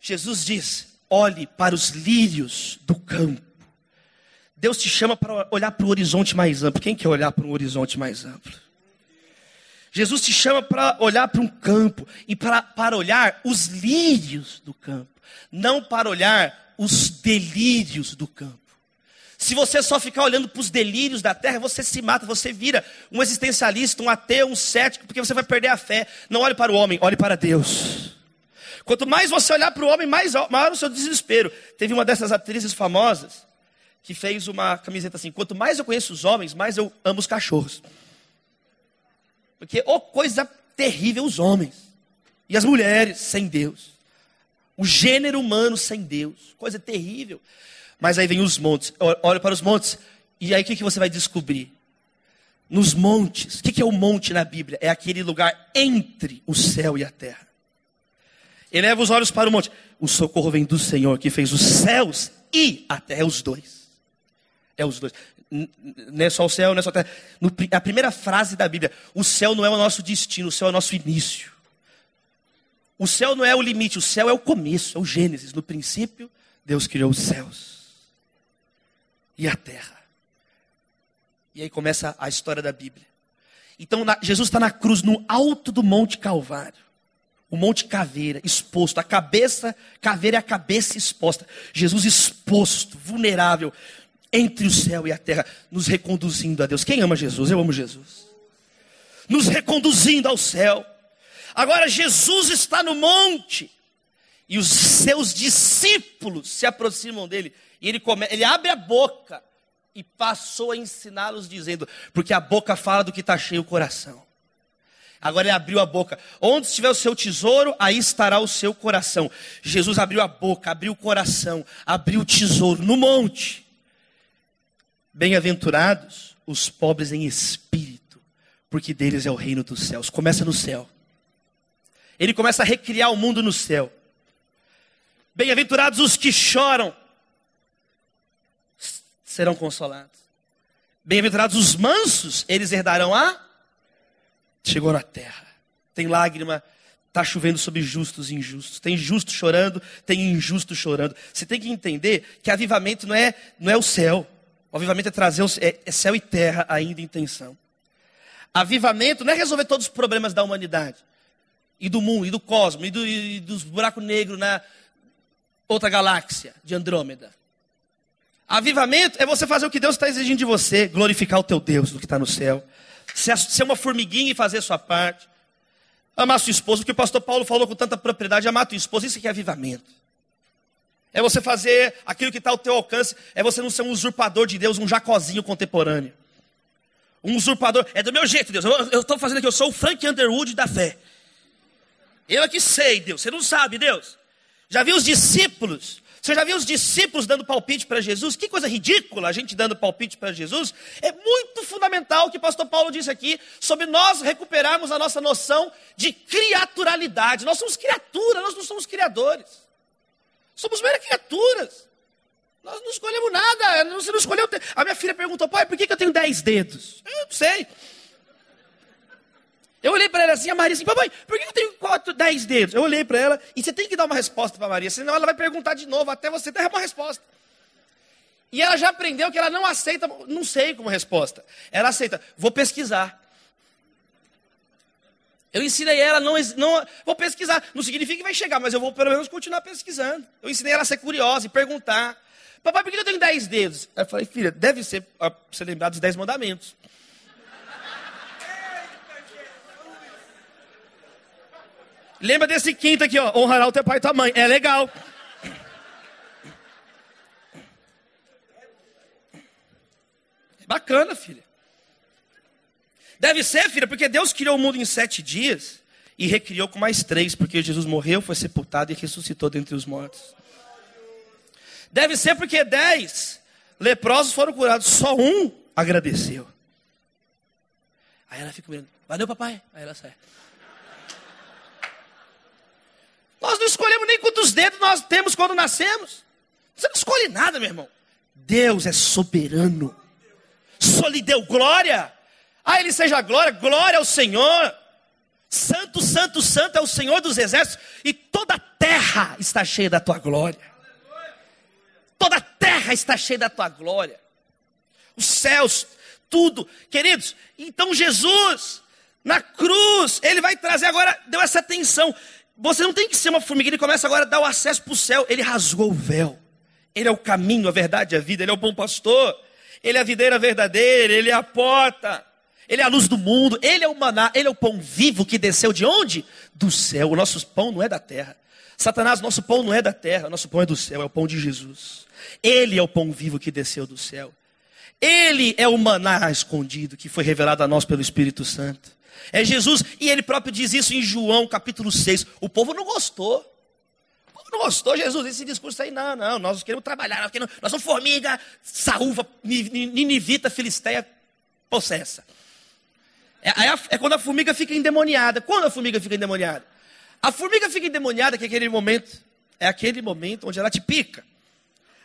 Jesus diz: olhe para os lírios do campo. Deus te chama para olhar para o horizonte mais amplo. Quem quer olhar para um horizonte mais amplo? Jesus te chama para olhar para um campo e para, para olhar os lírios do campo, não para olhar os delírios do campo. Se você só ficar olhando para os delírios da terra, você se mata, você vira um existencialista, um ateu, um cético, porque você vai perder a fé. Não olhe para o homem, olhe para Deus. Quanto mais você olhar para o homem, mais maior o seu desespero. Teve uma dessas atrizes famosas que fez uma camiseta assim: quanto mais eu conheço os homens, mais eu amo os cachorros. Porque, oh, coisa terrível os homens e as mulheres sem Deus. O gênero humano sem Deus, coisa terrível. Mas aí vem os montes. Olha para os montes. E aí o que, que você vai descobrir? Nos montes. O que, que é o monte na Bíblia? É aquele lugar entre o céu e a terra. Eleva os olhos para o monte. O socorro vem do Senhor que fez os céus e a terra. É os dois. É os dois. Não é só o céu, não é só a terra. No, a primeira frase da Bíblia: o céu não é o nosso destino, o céu é o nosso início. O céu não é o limite, o céu é o começo, é o Gênesis. No princípio, Deus criou os céus e a terra. E aí começa a história da Bíblia. Então na, Jesus está na cruz, no alto do Monte Calvário. O Monte Caveira, exposto. A cabeça, caveira é a cabeça exposta. Jesus exposto, vulnerável, entre o céu e a terra, nos reconduzindo a Deus. Quem ama Jesus? Eu amo Jesus. Nos reconduzindo ao céu. Agora Jesus está no monte. E os seus discípulos se aproximam dele e ele, come, ele abre a boca e passou a ensiná-los, dizendo: Porque a boca fala do que está cheio o coração. Agora ele abriu a boca. Onde estiver o seu tesouro, aí estará o seu coração. Jesus abriu a boca, abriu o coração, abriu o tesouro no monte. Bem-aventurados os pobres em espírito, porque deles é o reino dos céus. Começa no céu. Ele começa a recriar o mundo no céu. Bem-aventurados os que choram, serão consolados. Bem-aventurados os mansos, eles herdarão a. Chegou na terra. Tem lágrima, está chovendo sobre justos e injustos. Tem justo chorando, tem injusto chorando. Você tem que entender que avivamento não é, não é o céu. O avivamento é trazer é, é céu e terra ainda em tensão. Avivamento não é resolver todos os problemas da humanidade, e do mundo, e do cosmos, e, do, e dos buracos negros na outra galáxia de Andrômeda. Avivamento é você fazer o que Deus está exigindo de você, glorificar o teu Deus do que está no céu. Ser uma formiguinha e fazer sua parte. Amar sua esposa, porque o pastor Paulo falou com tanta propriedade, amar tua esposa, isso aqui é avivamento. É você fazer aquilo que está ao teu alcance, é você não ser um usurpador de Deus, um jacozinho contemporâneo. Um usurpador, é do meu jeito, Deus. Eu estou fazendo aqui, eu sou o Frank Underwood da fé. Eu é que sei, Deus. Você não sabe, Deus. Já viu os discípulos você já viu os discípulos dando palpite para Jesus? Que coisa ridícula a gente dando palpite para Jesus. É muito fundamental o que o pastor Paulo disse aqui sobre nós recuperarmos a nossa noção de criaturalidade. Nós somos criaturas, nós não somos criadores. Somos meras criaturas. Nós não escolhemos nada. Você não escolheu. A minha filha perguntou, pai, por que, que eu tenho dez dedos? Eu não sei. Ela assim, a Maria assim, papai, por que eu tenho quatro, dez dedos? Eu olhei para ela e você tem que dar uma resposta para Maria, senão ela vai perguntar de novo até você dar uma resposta. E ela já aprendeu que ela não aceita, não sei como resposta. Ela aceita, vou pesquisar. Eu ensinei ela, não, não, vou pesquisar. Não significa que vai chegar, mas eu vou pelo menos continuar pesquisando. Eu ensinei ela a ser curiosa e perguntar. Papai, por que eu tenho dez dedos? Eu falei, filha, deve ser você lembrar dos dez mandamentos. Lembra desse quinto aqui, ó. Honrará o teu pai e tua mãe. É legal. É bacana, filha. Deve ser, filha, porque Deus criou o mundo em sete dias e recriou com mais três, porque Jesus morreu, foi sepultado e ressuscitou dentre os mortos. Deve ser porque dez leprosos foram curados, só um agradeceu. Aí ela fica mirando, valeu papai. Aí ela sai. Nós não escolhemos nem quantos dedos nós temos quando nascemos. Você não escolhe nada, meu irmão. Deus é soberano. Senhor lhe deu glória. Ah, ele seja glória, glória ao Senhor. Santo, santo, santo é o Senhor dos exércitos, e toda a terra está cheia da tua glória. Toda a terra está cheia da tua glória. Os céus, tudo. Queridos, então Jesus, na cruz, ele vai trazer agora, deu essa atenção. Você não tem que ser uma formiguinha, ele começa agora a dar o acesso para o céu. Ele rasgou o véu. Ele é o caminho, a verdade e a vida. Ele é o bom pastor. Ele é a videira verdadeira. Ele é a porta. Ele é a luz do mundo, Ele é o maná, Ele é o pão vivo que desceu de onde? Do céu. O nosso pão não é da terra. Satanás, nosso pão não é da terra, nosso pão é do céu, é o pão de Jesus. Ele é o pão vivo que desceu do céu. Ele é o maná escondido que foi revelado a nós pelo Espírito Santo. É Jesus, e ele próprio diz isso em João capítulo 6. O povo não gostou. O povo não gostou, Jesus, esse discurso aí, não, não, nós queremos trabalhar, nós, queremos, nós somos formiga, saúva, ninivita, filisteia, possessa. É, é, quando a formiga fica endemoniada. Quando a formiga fica endemoniada? A formiga fica endemoniada, que é aquele momento, é aquele momento onde ela te pica.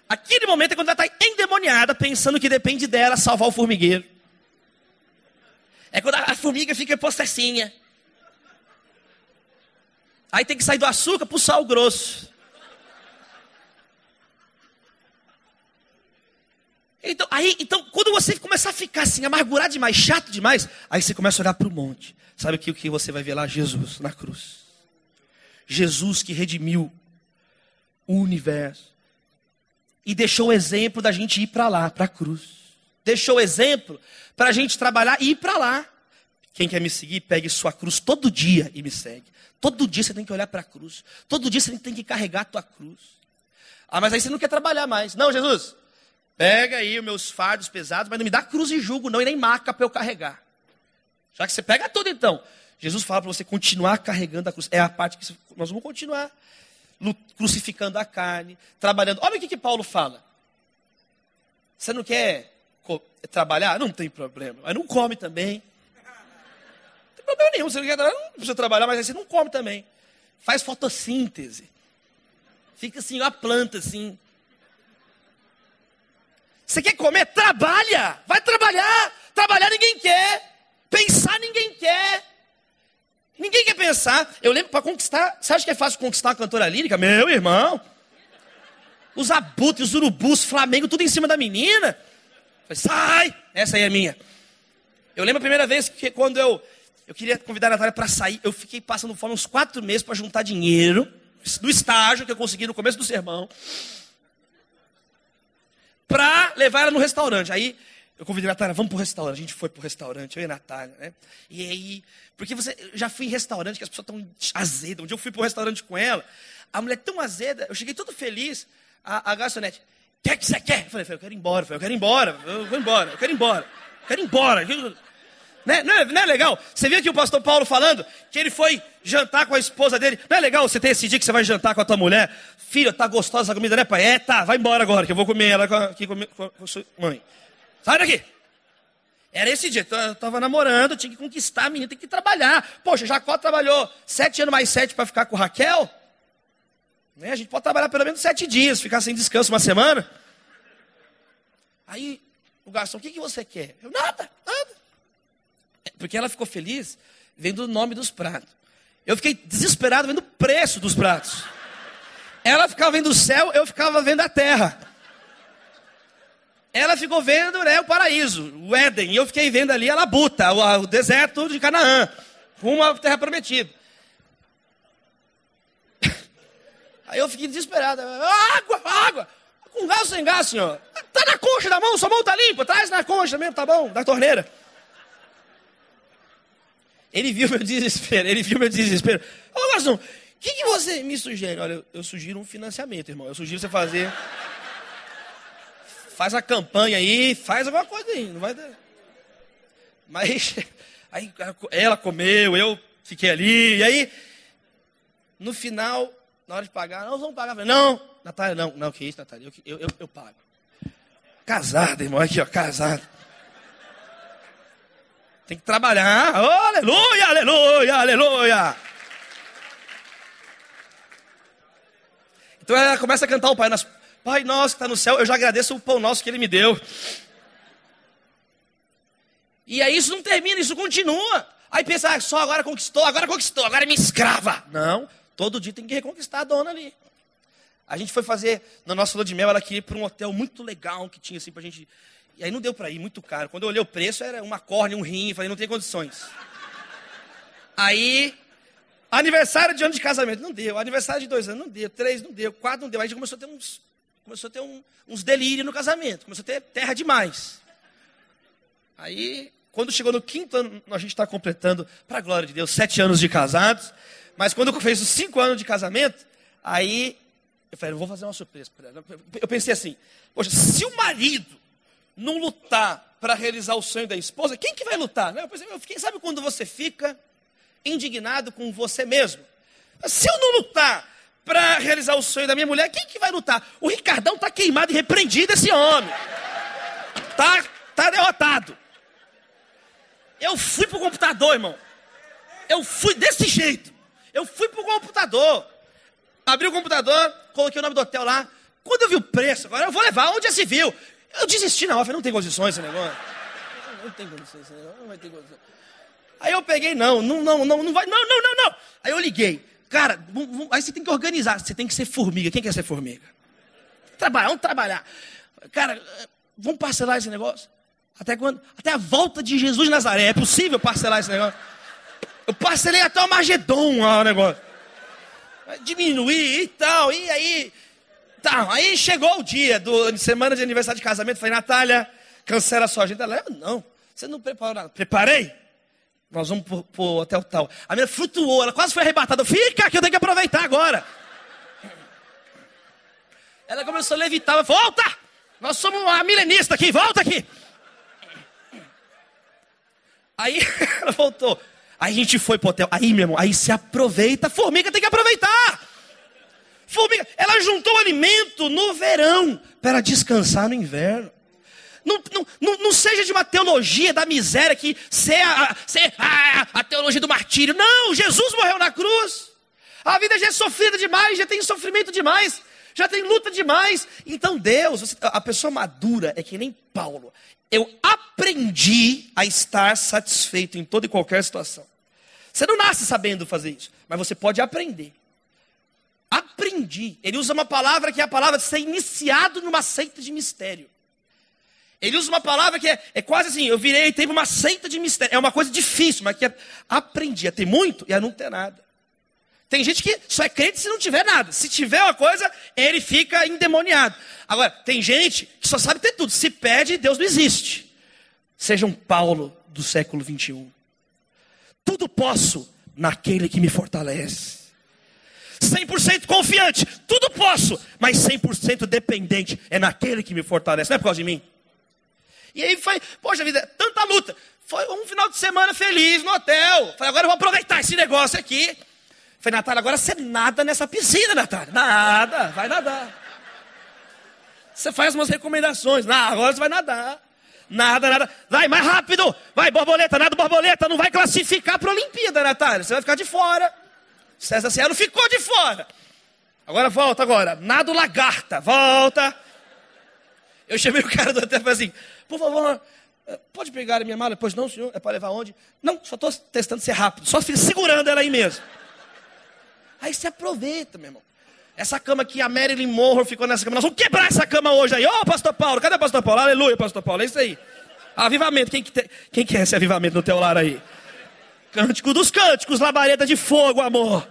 Aquele momento é quando ela está endemoniada, pensando que depende dela salvar o formigueiro. É quando a formiga fica possessinha. Aí tem que sair do açúcar para o sal grosso. Então, aí, então, quando você começar a ficar assim, amargurado demais, chato demais, aí você começa a olhar para o monte. Sabe que, o que você vai ver lá? Jesus na cruz. Jesus que redimiu o universo. E deixou o exemplo da gente ir para lá, para a cruz. Deixou exemplo para a gente trabalhar e ir para lá. Quem quer me seguir, pegue sua cruz todo dia e me segue. Todo dia você tem que olhar para a cruz. Todo dia você tem que carregar a tua cruz. Ah, mas aí você não quer trabalhar mais. Não, Jesus, Pega aí os meus fardos pesados, mas não me dá cruz e jugo, não, e nem maca para eu carregar. Já que você pega tudo então. Jesus fala para você continuar carregando a cruz. É a parte que nós vamos continuar. Crucificando a carne, trabalhando. Olha o que, que Paulo fala. Você não quer trabalhar? Não tem problema. Mas não come também. Não tem problema nenhum. Você não quer trabalhar, não precisa trabalhar, mas aí você não come também. Faz fotossíntese. Fica assim, a planta assim. Você quer comer? Trabalha! Vai trabalhar! Trabalhar ninguém quer. Pensar ninguém quer. Ninguém quer pensar. Eu lembro para conquistar. Você acha que é fácil conquistar uma cantora lírica? Meu irmão. Os abutres, os urubus, Flamengo, tudo em cima da menina. Falei, sai! Essa aí é minha. Eu lembro a primeira vez que quando eu, eu queria convidar a Natália para sair, eu fiquei passando fome uns quatro meses para juntar dinheiro do estágio que eu consegui no começo do sermão para levar ela no restaurante. Aí eu convidei a Natália, vamos para o restaurante. A gente foi para o restaurante, eu e a Natália, né? E aí, porque você eu já fui em restaurante que as pessoas estão azedas. Um dia eu fui para o restaurante com ela, a mulher tão azeda, eu cheguei todo feliz, a, a garçonete, que é que você quer? Eu falei, eu quero ir embora, eu, quero ir embora, eu vou embora, eu quero ir embora, eu quero ir embora. Né? Não, é, não é legal? Você viu aqui o pastor Paulo falando que ele foi jantar com a esposa dele. Não é legal você ter esse dia que você vai jantar com a tua mulher? Filha, tá gostosa essa comida, né, pai? É, tá, vai embora agora, que eu vou comer ela aqui com, a sua mãe. Sai daqui. Era esse dia, eu estava namorando, tinha que conquistar a menina, tem que trabalhar. Poxa, Jacó trabalhou sete anos mais sete para ficar com Raquel. Né? A gente pode trabalhar pelo menos sete dias, ficar sem descanso uma semana. Aí o garçom, o que, que você quer? Eu, nada, nada. Porque ela ficou feliz vendo o nome dos pratos. Eu fiquei desesperado vendo o preço dos pratos. Ela ficava vendo o céu, eu ficava vendo a terra. Ela ficou vendo né, o paraíso, o Éden, e eu fiquei vendo ali a labuta, o, o deserto de Canaã, rumo à terra prometida. Aí eu fiquei desesperado. Água, água! Com gás ou sem gás, senhor? Tá na concha da mão, sua mão tá limpa, traz na concha mesmo, tá bom, da torneira. Ele viu meu desespero, ele viu meu desespero. Ô, garçom, o que, que você me sugere? Olha, eu, eu sugiro um financiamento, irmão. Eu sugiro você fazer. Faz a campanha aí, faz alguma coisa aí. Não vai dar. Mas aí ela comeu, eu fiquei ali, e aí, no final, na hora de pagar, nós vamos pagar. Não, Natália, não, não, que isso, Natália, eu, eu, eu pago. Casado, irmão, aqui, ó, casado. Tem que trabalhar. Oh, aleluia, aleluia, aleluia. Então ela começa a cantar o Pai Nosso. Pai Nosso que está no céu, eu já agradeço o pão nosso que Ele me deu. E aí isso não termina, isso continua. Aí pensa, ah, só agora conquistou, agora conquistou, agora é minha escrava. Não, todo dia tem que reconquistar a dona ali. A gente foi fazer, na nossa lua de mel, ela queria ir para um hotel muito legal que tinha assim pra gente. E aí não deu para ir, muito caro. Quando eu olhei o preço, era uma córnea, um rim, falei, não tem condições. Aí, aniversário de ano de casamento, não deu. Aniversário de dois anos, não deu. Três, não deu. Quatro, não deu. Aí a gente começou a ter uns, começou a ter um, uns delírios no casamento. Começou a ter terra demais. Aí, quando chegou no quinto ano, a gente está completando, para a glória de Deus, sete anos de casados. Mas quando fez os cinco anos de casamento, aí eu falei, eu vou fazer uma surpresa. Eu pensei assim, poxa, se o marido não lutar para realizar o sonho da esposa, quem que vai lutar? Eu pensei, quem sabe quando você fica indignado com você mesmo? Se eu não lutar para realizar o sonho da minha mulher, quem que vai lutar? O Ricardão está queimado e repreendido esse homem. Tá, tá derrotado. Eu fui pro computador, irmão. Eu fui desse jeito. Eu fui pro computador. Abri o computador, coloquei o nome do hotel lá. Quando eu vi o preço, agora eu vou levar, onde se viu? Eu desisti na hora, não tem condições esse negócio. Não tem condições esse negócio, não vai ter condições. Aí eu peguei, não, não, não, não, não vai, não, não, não, não. Aí eu liguei. Cara, aí você tem que organizar, você tem que ser formiga. Quem quer ser formiga? Trabalhar, vamos trabalhar. Cara, vamos parcelar esse negócio? Até quando? Até a volta de Jesus de Nazaré. É possível parcelar esse negócio? Eu parcelei até o Magedon o negócio diminuir e tal. E aí, tá, aí chegou o dia do semana de aniversário de casamento. Falei, Natália, cancela a sua agenda. Ela, não, você não preparou nada. Preparei? Nós vamos pro, pro hotel tal. A minha flutuou, ela quase foi arrebatada. Fica, que eu tenho que aproveitar agora. Ela começou a levitar, falou, volta! Nós somos uma milenista aqui, volta aqui! Aí ela voltou. Aí a gente foi pro hotel. Aí, meu irmão, aí se aproveita. Formiga tem que aproveitar. Formiga, ela juntou alimento no verão para descansar no inverno. Não, não, não, não, seja de uma teologia da miséria que ser a, ser a, a teologia do martírio. Não, Jesus morreu na cruz. A vida já é sofrida demais, já tem sofrimento demais, já tem luta demais. Então Deus, a pessoa madura é que nem Paulo. Eu aprendi a estar satisfeito em toda e qualquer situação. Você não nasce sabendo fazer isso, mas você pode aprender. Aprendi. Ele usa uma palavra que é a palavra de ser iniciado numa seita de mistério. Ele usa uma palavra que é, é quase assim, eu virei e teve uma seita de mistério. É uma coisa difícil, mas que é, aprendi a ter muito e a não ter nada. Tem gente que só é crente se não tiver nada. Se tiver uma coisa, ele fica endemoniado. Agora, tem gente que só sabe ter tudo. Se pede, Deus não existe. Seja um Paulo do século 21. Tudo posso naquele que me fortalece. 100% confiante, tudo posso, mas 100% dependente é naquele que me fortalece, não é por causa de mim. E aí foi, poxa vida, tanta luta. Foi um final de semana feliz no hotel. Falei, agora eu vou aproveitar esse negócio aqui. Falei, Natália, agora você nada nessa piscina, Natália. Nada, vai nadar. Você faz umas recomendações. Não, agora você vai nadar. Nada, nada. Vai, mais rápido. Vai, borboleta, nada, borboleta. Não vai classificar para a Olimpíada, Natália. Você vai ficar de fora. César Cielo ficou de fora. Agora volta agora. Nado lagarta. Volta. Eu chamei o cara do hotel e falei assim, por favor, pode pegar a minha mala? Pois não, senhor. É para levar onde? Não, só estou testando ser rápido. Só segurando ela aí mesmo. Aí você aproveita, meu irmão. Essa cama que a Marilyn Monroe ficou nessa cama. Nós vamos quebrar essa cama hoje aí. Ô, oh, pastor Paulo, cadê o pastor Paulo? Aleluia, pastor Paulo. É isso aí. Avivamento. Quem que, te... Quem que é esse avivamento no teu lar aí? Cântico dos cânticos, labareda de fogo, amor.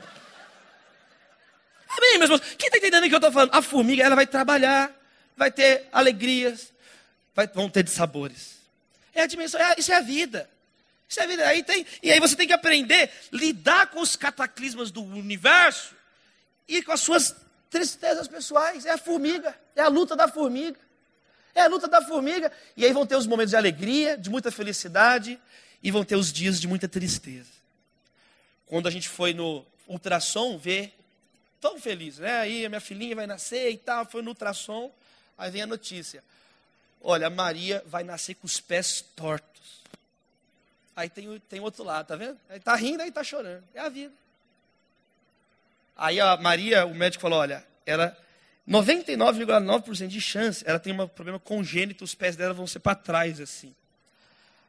Amém, meus irmãos. Quem está entendendo o que eu estou falando? A formiga, ela vai trabalhar, vai ter alegrias, vai, vão ter sabores. É a dimensão, é, isso é a vida. Isso é a vida. Aí tem, e aí você tem que aprender a lidar com os cataclismas do universo e com as suas tristezas pessoais. É a formiga, é a luta da formiga. É a luta da formiga. E aí vão ter os momentos de alegria, de muita felicidade, e vão ter os dias de muita tristeza. Quando a gente foi no ultrassom ver, tão feliz, né? Aí a minha filhinha vai nascer e tal, foi no ultrassom, aí vem a notícia. Olha, a Maria vai nascer com os pés tortos. Aí tem, tem outro lado, tá vendo? Aí tá rindo, aí tá chorando. É a vida. Aí a Maria, o médico falou: olha, ela 99,9% de chance, ela tem um problema congênito, os pés dela vão ser para trás assim.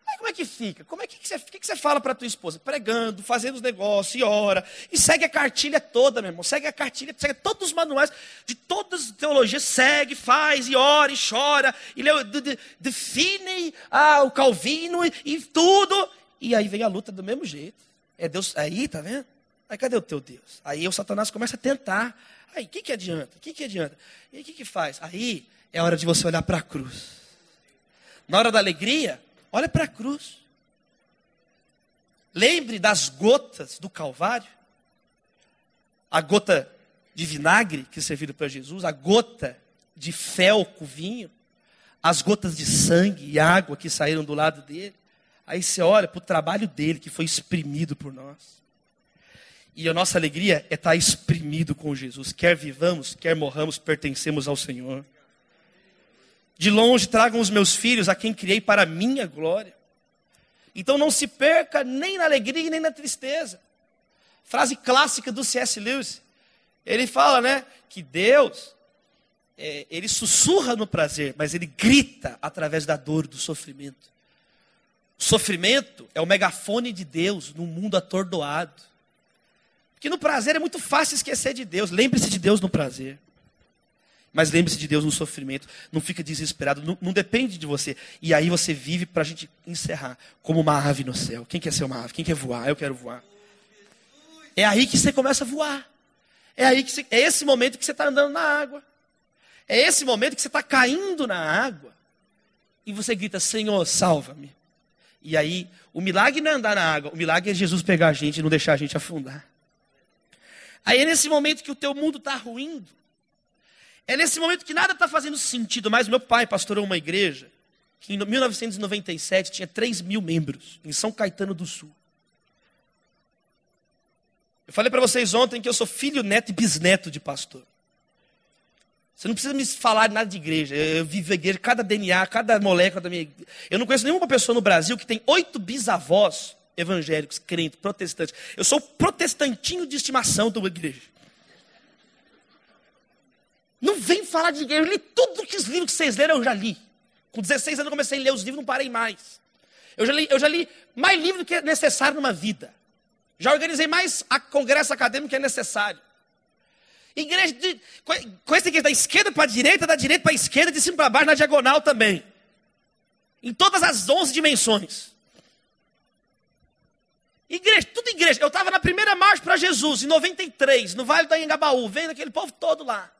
Aí como é que fica? Como é que, que você, que, que você fala para tua esposa? Pregando, fazendo os negócios, e ora, e segue a cartilha toda, meu irmão. Segue a cartilha, segue todos os manuais de todas as teologias, segue, faz, e ora, e chora, e de, de, define ah, o Calvino e, e tudo. E aí vem a luta do mesmo jeito. É Deus, aí, tá vendo? Aí cadê o teu Deus? Aí o Satanás começa a tentar. Aí, o que, que adianta? O que, que adianta? E o que, que faz? Aí é hora de você olhar para a cruz. Na hora da alegria, olha para a cruz. Lembre das gotas do Calvário. A gota de vinagre que serviram para Jesus, a gota de fel com vinho, as gotas de sangue e água que saíram do lado dele. Aí você olha para o trabalho dele que foi exprimido por nós. E a nossa alegria é estar exprimido com Jesus. Quer vivamos, quer morramos, pertencemos ao Senhor. De longe tragam os meus filhos a quem criei para a minha glória. Então não se perca nem na alegria nem na tristeza. Frase clássica do C.S. Lewis. Ele fala, né, que Deus, é, ele sussurra no prazer, mas ele grita através da dor, do sofrimento. O sofrimento é o megafone de Deus num mundo atordoado. Porque no prazer é muito fácil esquecer de Deus. Lembre-se de Deus no prazer. Mas lembre-se de Deus no sofrimento. Não fica desesperado. Não, não depende de você. E aí você vive para a gente encerrar. Como uma ave no céu. Quem quer ser uma ave? Quem quer voar? Eu quero voar. É aí que você começa a voar. É aí que você, é esse momento que você está andando na água. É esse momento que você está caindo na água. E você grita, Senhor, salva-me. E aí, o milagre não é andar na água. O milagre é Jesus pegar a gente e não deixar a gente afundar. Aí é nesse momento que o teu mundo está ruindo. É nesse momento que nada está fazendo sentido. Mas meu pai pastorou uma igreja que em 1997 tinha 3 mil membros, em São Caetano do Sul. Eu falei para vocês ontem que eu sou filho, neto e bisneto de pastor. Você não precisa me falar nada de igreja. Eu vivo a igreja, cada DNA, cada molécula da minha. Eu não conheço nenhuma pessoa no Brasil que tem oito bisavós evangélicos, crentes, protestantes. Eu sou protestantinho de estimação da igreja. Não vem falar de igreja. Eu li tudo que os livros que vocês leram, eu já li. Com 16 anos eu comecei a ler os livros, não parei mais. Eu já li, eu já li mais livro do que é necessário numa vida. Já organizei mais a congresso acadêmico que é necessário. Igreja de, essa igreja da esquerda para a direita, da direita para a esquerda, de cima para baixo, na diagonal também. Em todas as 11 dimensões. Igreja, tudo igreja. Eu estava na primeira marcha para Jesus, em 93, no Vale do Anhangabaú, vendo aquele povo todo lá.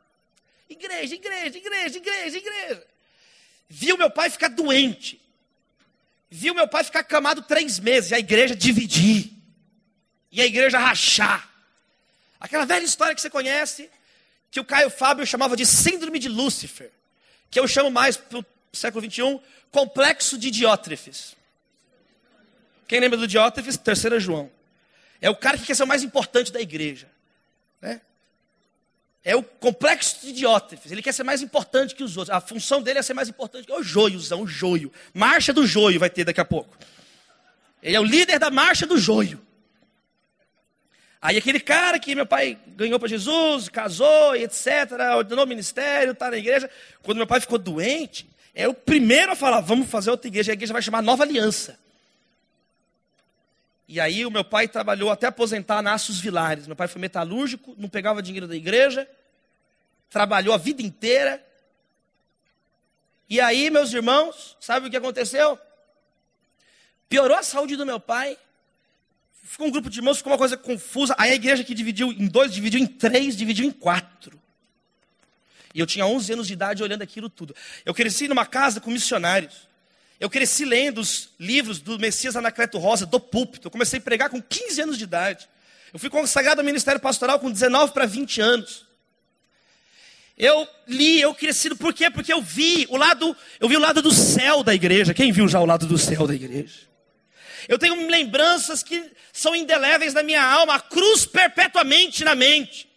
Igreja, igreja, igreja, igreja, igreja. Viu meu pai ficar doente. Viu meu pai ficar acamado três meses, e a igreja dividir. E a igreja rachar. Aquela velha história que você conhece, que o Caio Fábio chamava de síndrome de Lúcifer, que eu chamo mais para o século XXI, complexo de Diótrefes. Quem lembra do Diótrefes? Terceira João. É o cara que quer ser o mais importante da igreja. Né? É o complexo de Diótrefes. Ele quer ser mais importante que os outros. A função dele é ser mais importante que o joiozão, o joio. Marcha do joio vai ter daqui a pouco. Ele é o líder da marcha do joio. Aí aquele cara que meu pai ganhou para Jesus, casou e etc., ordenou ministério, está na igreja. Quando meu pai ficou doente, é o primeiro a falar, vamos fazer outra igreja. A igreja vai chamar Nova Aliança. E aí o meu pai trabalhou até aposentar na Aços Vilares. Meu pai foi metalúrgico, não pegava dinheiro da igreja, trabalhou a vida inteira. E aí, meus irmãos, sabe o que aconteceu? Piorou a saúde do meu pai, ficou um grupo de irmãos, ficou uma coisa confusa. Aí a igreja que dividiu em dois, dividiu em três, dividiu em quatro. E eu tinha 11 anos de idade olhando aquilo tudo. Eu cresci numa casa com missionários. Eu cresci lendo os livros do Messias Anacleto Rosa, do púlpito. Eu comecei a pregar com 15 anos de idade. Eu fui consagrado ao ministério pastoral com 19 para 20 anos. Eu li, eu cresci, por quê? Porque eu vi o lado, eu vi o lado do céu da igreja. Quem viu já o lado do céu da igreja? Eu tenho lembranças que são indeléveis na minha alma, a cruz perpetuamente na mente.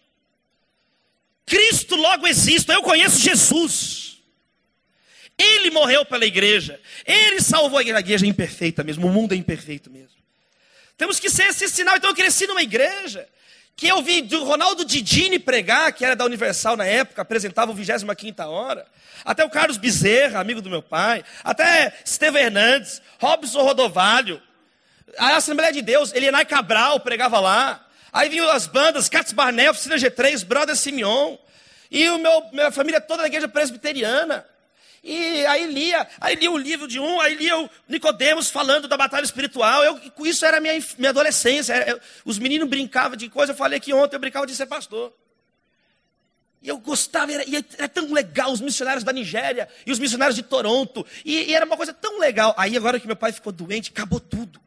Cristo logo existe, eu conheço Jesus. Ele morreu pela igreja, ele salvou a igreja, a igreja é imperfeita mesmo, o mundo é imperfeito mesmo. Temos que ser esse sinal. Então eu cresci numa igreja que eu vi do Ronaldo Didini pregar, que era da Universal na época, apresentava o 25 hora, até o Carlos Bezerra, amigo do meu pai, até Estevão Hernandes, Robson Rodovalho, a Assembleia de Deus, Elianai Cabral pregava lá, aí vinham as bandas, Cats Barnett, Oficina G3, Brother Simeon, e o meu, minha família toda da igreja presbiteriana. E aí lia, aí lia o livro de um, aí lia o Nicodemos falando da batalha espiritual. Eu, isso era minha, minha adolescência. Eu, os meninos brincavam de coisa, eu falei que ontem eu brincava de ser pastor. E eu gostava, era, e era tão legal, os missionários da Nigéria e os missionários de Toronto. E, e era uma coisa tão legal. Aí agora que meu pai ficou doente, acabou tudo.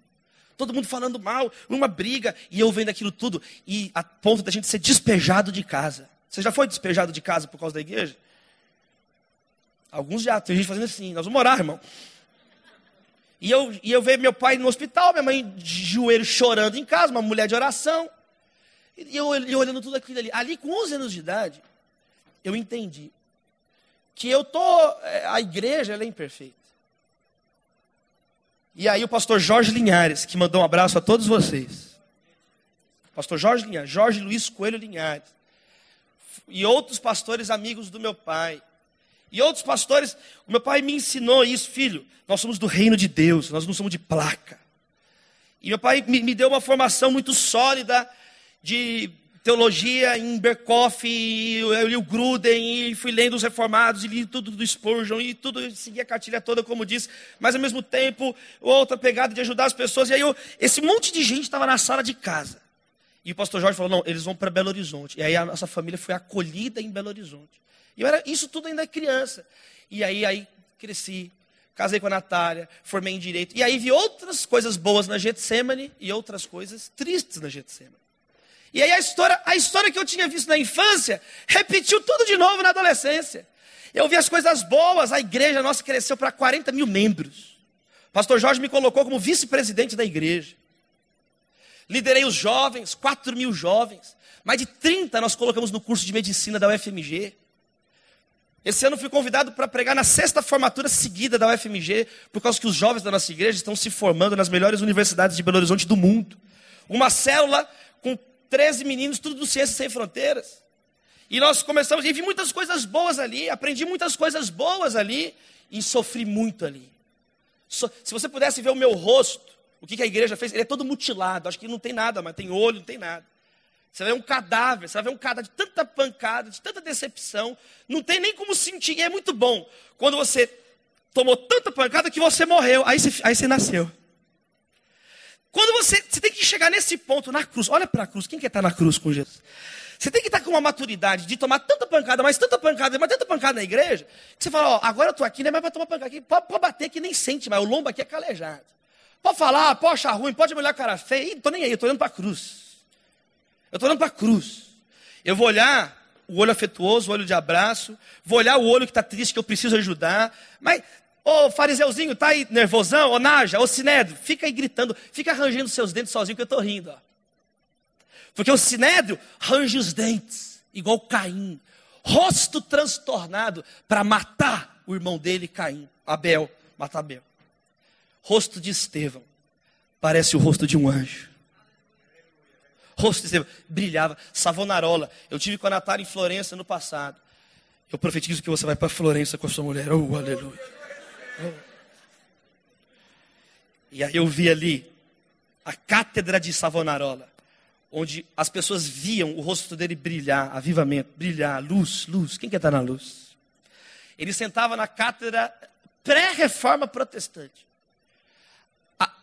Todo mundo falando mal, uma briga, e eu vendo aquilo tudo, e a ponto da gente ser despejado de casa. Você já foi despejado de casa por causa da igreja? Alguns já, tem gente fazendo assim, nós vamos orar, irmão. E eu, e eu vejo meu pai no hospital, minha mãe de joelho chorando em casa, uma mulher de oração. E eu, eu olhando tudo aquilo ali. Ali, com 11 anos de idade, eu entendi que eu tô, é, a igreja ela é imperfeita. E aí o pastor Jorge Linhares, que mandou um abraço a todos vocês. Pastor Jorge Linhares, Jorge Luiz Coelho Linhares. E outros pastores amigos do meu pai e outros pastores, o meu pai me ensinou isso, filho. Nós somos do reino de Deus, nós não somos de placa. E meu pai me, me deu uma formação muito sólida de teologia em Berkoff, e eu li o Gruden, e fui lendo os reformados, e li tudo do Spurgeon, e tudo, segui a cartilha toda, como disse, mas ao mesmo tempo, outra pegada de ajudar as pessoas, e aí eu, esse monte de gente estava na sala de casa. E o pastor Jorge falou: não, eles vão para Belo Horizonte. E aí a nossa família foi acolhida em Belo Horizonte. E eu era isso tudo ainda criança. E aí, aí cresci, casei com a Natália, formei em direito. E aí vi outras coisas boas na Getsemane e outras coisas tristes na Getsemane. E aí a história, a história que eu tinha visto na infância repetiu tudo de novo na adolescência. Eu vi as coisas boas, a igreja nossa cresceu para 40 mil membros. Pastor Jorge me colocou como vice-presidente da igreja. Liderei os jovens, 4 mil jovens. Mais de 30 nós colocamos no curso de medicina da UFMG. Esse ano fui convidado para pregar na sexta formatura seguida da UFMG, por causa que os jovens da nossa igreja estão se formando nas melhores universidades de Belo Horizonte do mundo. Uma célula com 13 meninos, tudo do Ciências Sem Fronteiras. E nós começamos, e vi muitas coisas boas ali, aprendi muitas coisas boas ali, e sofri muito ali. So, se você pudesse ver o meu rosto, o que, que a igreja fez, ele é todo mutilado, acho que não tem nada, mas tem olho, não tem nada. Você vai ver um cadáver, você vai ver um cadáver de tanta pancada, de tanta decepção, não tem nem como sentir. E é muito bom quando você tomou tanta pancada que você morreu, aí você, aí você nasceu. Quando você, você tem que chegar nesse ponto na cruz, olha para a cruz, quem quer estar na cruz com Jesus? Você tem que estar com uma maturidade de tomar tanta pancada, mas tanta pancada, mas tanta pancada na igreja, que você fala, ó, agora eu estou aqui, não é mais para tomar pancada aqui, pode, pode bater que nem sente, mas o lombo aqui é calejado. Pode falar, pode achar ruim, pode me olhar a cara feia, estou nem aí, estou olhando para a cruz. Eu estou olhando para a cruz. Eu vou olhar o olho afetuoso, o olho de abraço, vou olhar o olho que está triste, que eu preciso ajudar. Mas, ô fariseuzinho, tá aí nervosão, ô Naja, ô Sinédrio, fica aí gritando, fica arranjando seus dentes sozinho que eu estou rindo. Ó. Porque o Sinédrio range os dentes, igual Caim, rosto transtornado para matar o irmão dele, Caim, Abel, matar Abel. Rosto de Estevão, parece o rosto de um anjo rosto brilhava. Savonarola. Eu tive com a Natália em Florença no passado. Eu profetizo que você vai para Florença com a sua mulher. Oh, aleluia. Oh. E aí eu vi ali a cátedra de Savonarola, onde as pessoas viam o rosto dele brilhar, avivamento, brilhar, luz, luz. Quem quer estar na luz? Ele sentava na cátedra pré-reforma protestante.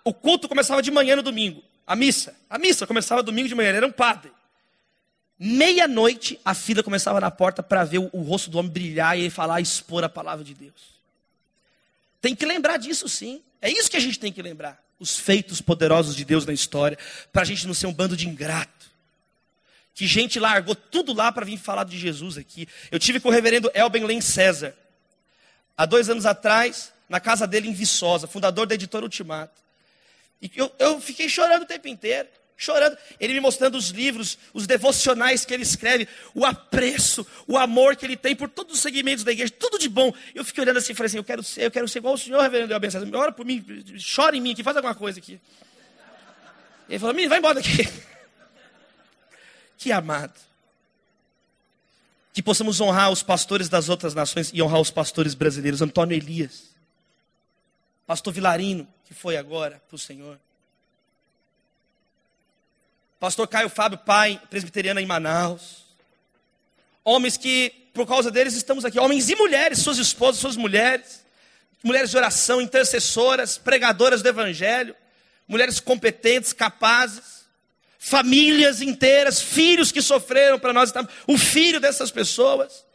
O culto começava de manhã no domingo. A missa. A missa começava domingo de manhã, ele era um padre. Meia-noite, a fila começava na porta para ver o, o, rosto do homem brilhar e falar, expor a palavra de Deus. Tem que lembrar disso sim. É isso que a gente tem que lembrar. Os feitos poderosos de Deus na história, para a gente não ser um bando de ingrato. Que gente largou tudo lá para vir falar de Jesus aqui. Eu tive com o reverendo Elben Len César, há dois anos atrás, na casa dele em Viçosa, fundador da editora Ultimato. E eu, eu fiquei chorando o tempo inteiro, chorando. Ele me mostrando os livros, os devocionais que ele escreve, o apreço, o amor que ele tem por todos os segmentos da igreja, tudo de bom. Eu fiquei olhando assim e falei assim: eu quero ser, eu quero ser igual o senhor, reverendo César. Ora por mim, chora em mim aqui, faz alguma coisa aqui. Ele falou: menino, vai embora daqui. Que amado. Que possamos honrar os pastores das outras nações e honrar os pastores brasileiros. Antônio Elias, Pastor Vilarino, que foi agora para o Senhor. Pastor Caio Fábio, pai presbiteriano em Manaus. Homens que, por causa deles, estamos aqui. Homens e mulheres, suas esposas, suas mulheres. Mulheres de oração, intercessoras, pregadoras do Evangelho. Mulheres competentes, capazes. Famílias inteiras, filhos que sofreram para nós. O filho dessas pessoas.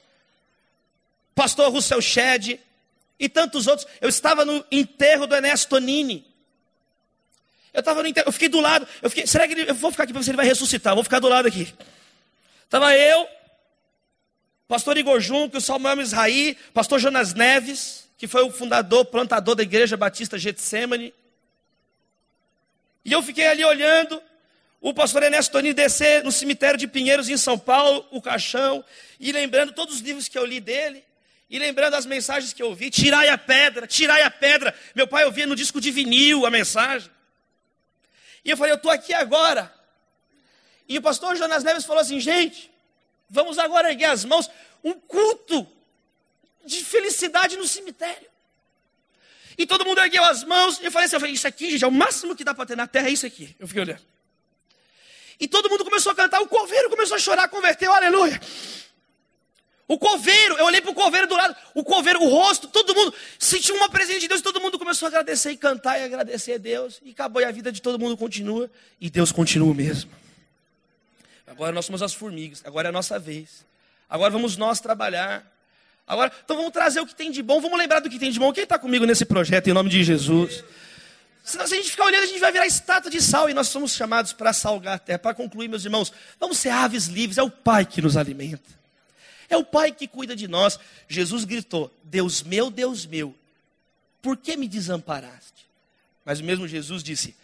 Pastor Russell Shedd e tantos outros. Eu estava no enterro do Ernesto Tonini. Eu estava no enterro, eu fiquei do lado. Eu fiquei, será que ele, eu vou ficar aqui para ver se ele vai ressuscitar? Vou ficar do lado aqui. Estava eu, pastor Igor Junco, o Samuel Misraí, pastor Jonas Neves, que foi o fundador, plantador da igreja batista Getsemane. E eu fiquei ali olhando o pastor Ernesto Tonini descer no cemitério de Pinheiros, em São Paulo, o caixão, e lembrando todos os livros que eu li dele, e lembrando as mensagens que eu ouvi, tirai a pedra, tirai a pedra. Meu pai ouvia no disco de vinil a mensagem. E eu falei, eu estou aqui agora. E o pastor Jonas Neves falou assim, gente, vamos agora erguer as mãos, um culto de felicidade no cemitério. E todo mundo ergueu as mãos, e eu falei assim, eu falei, isso aqui, gente, é o máximo que dá para ter na terra, é isso aqui. Eu fiquei olhando. E todo mundo começou a cantar, o coveiro começou a chorar, converteu, aleluia. O coveiro, eu olhei para o coveiro do lado, o coveiro, o rosto, todo mundo sentiu uma presença de Deus, todo mundo começou a agradecer e cantar e agradecer a Deus, e acabou e a vida de todo mundo continua, e Deus continua mesmo. Agora nós somos as formigas, agora é a nossa vez. Agora vamos nós trabalhar. Agora, então vamos trazer o que tem de bom, vamos lembrar do que tem de bom. Quem está comigo nesse projeto em nome de Jesus? Senão, se a gente ficar olhando, a gente vai virar estátua de sal e nós somos chamados para salgar a terra. Para concluir, meus irmãos, vamos ser aves livres, é o Pai que nos alimenta. É o Pai que cuida de nós. Jesus gritou: Deus meu, Deus meu, por que me desamparaste? Mas o mesmo Jesus disse: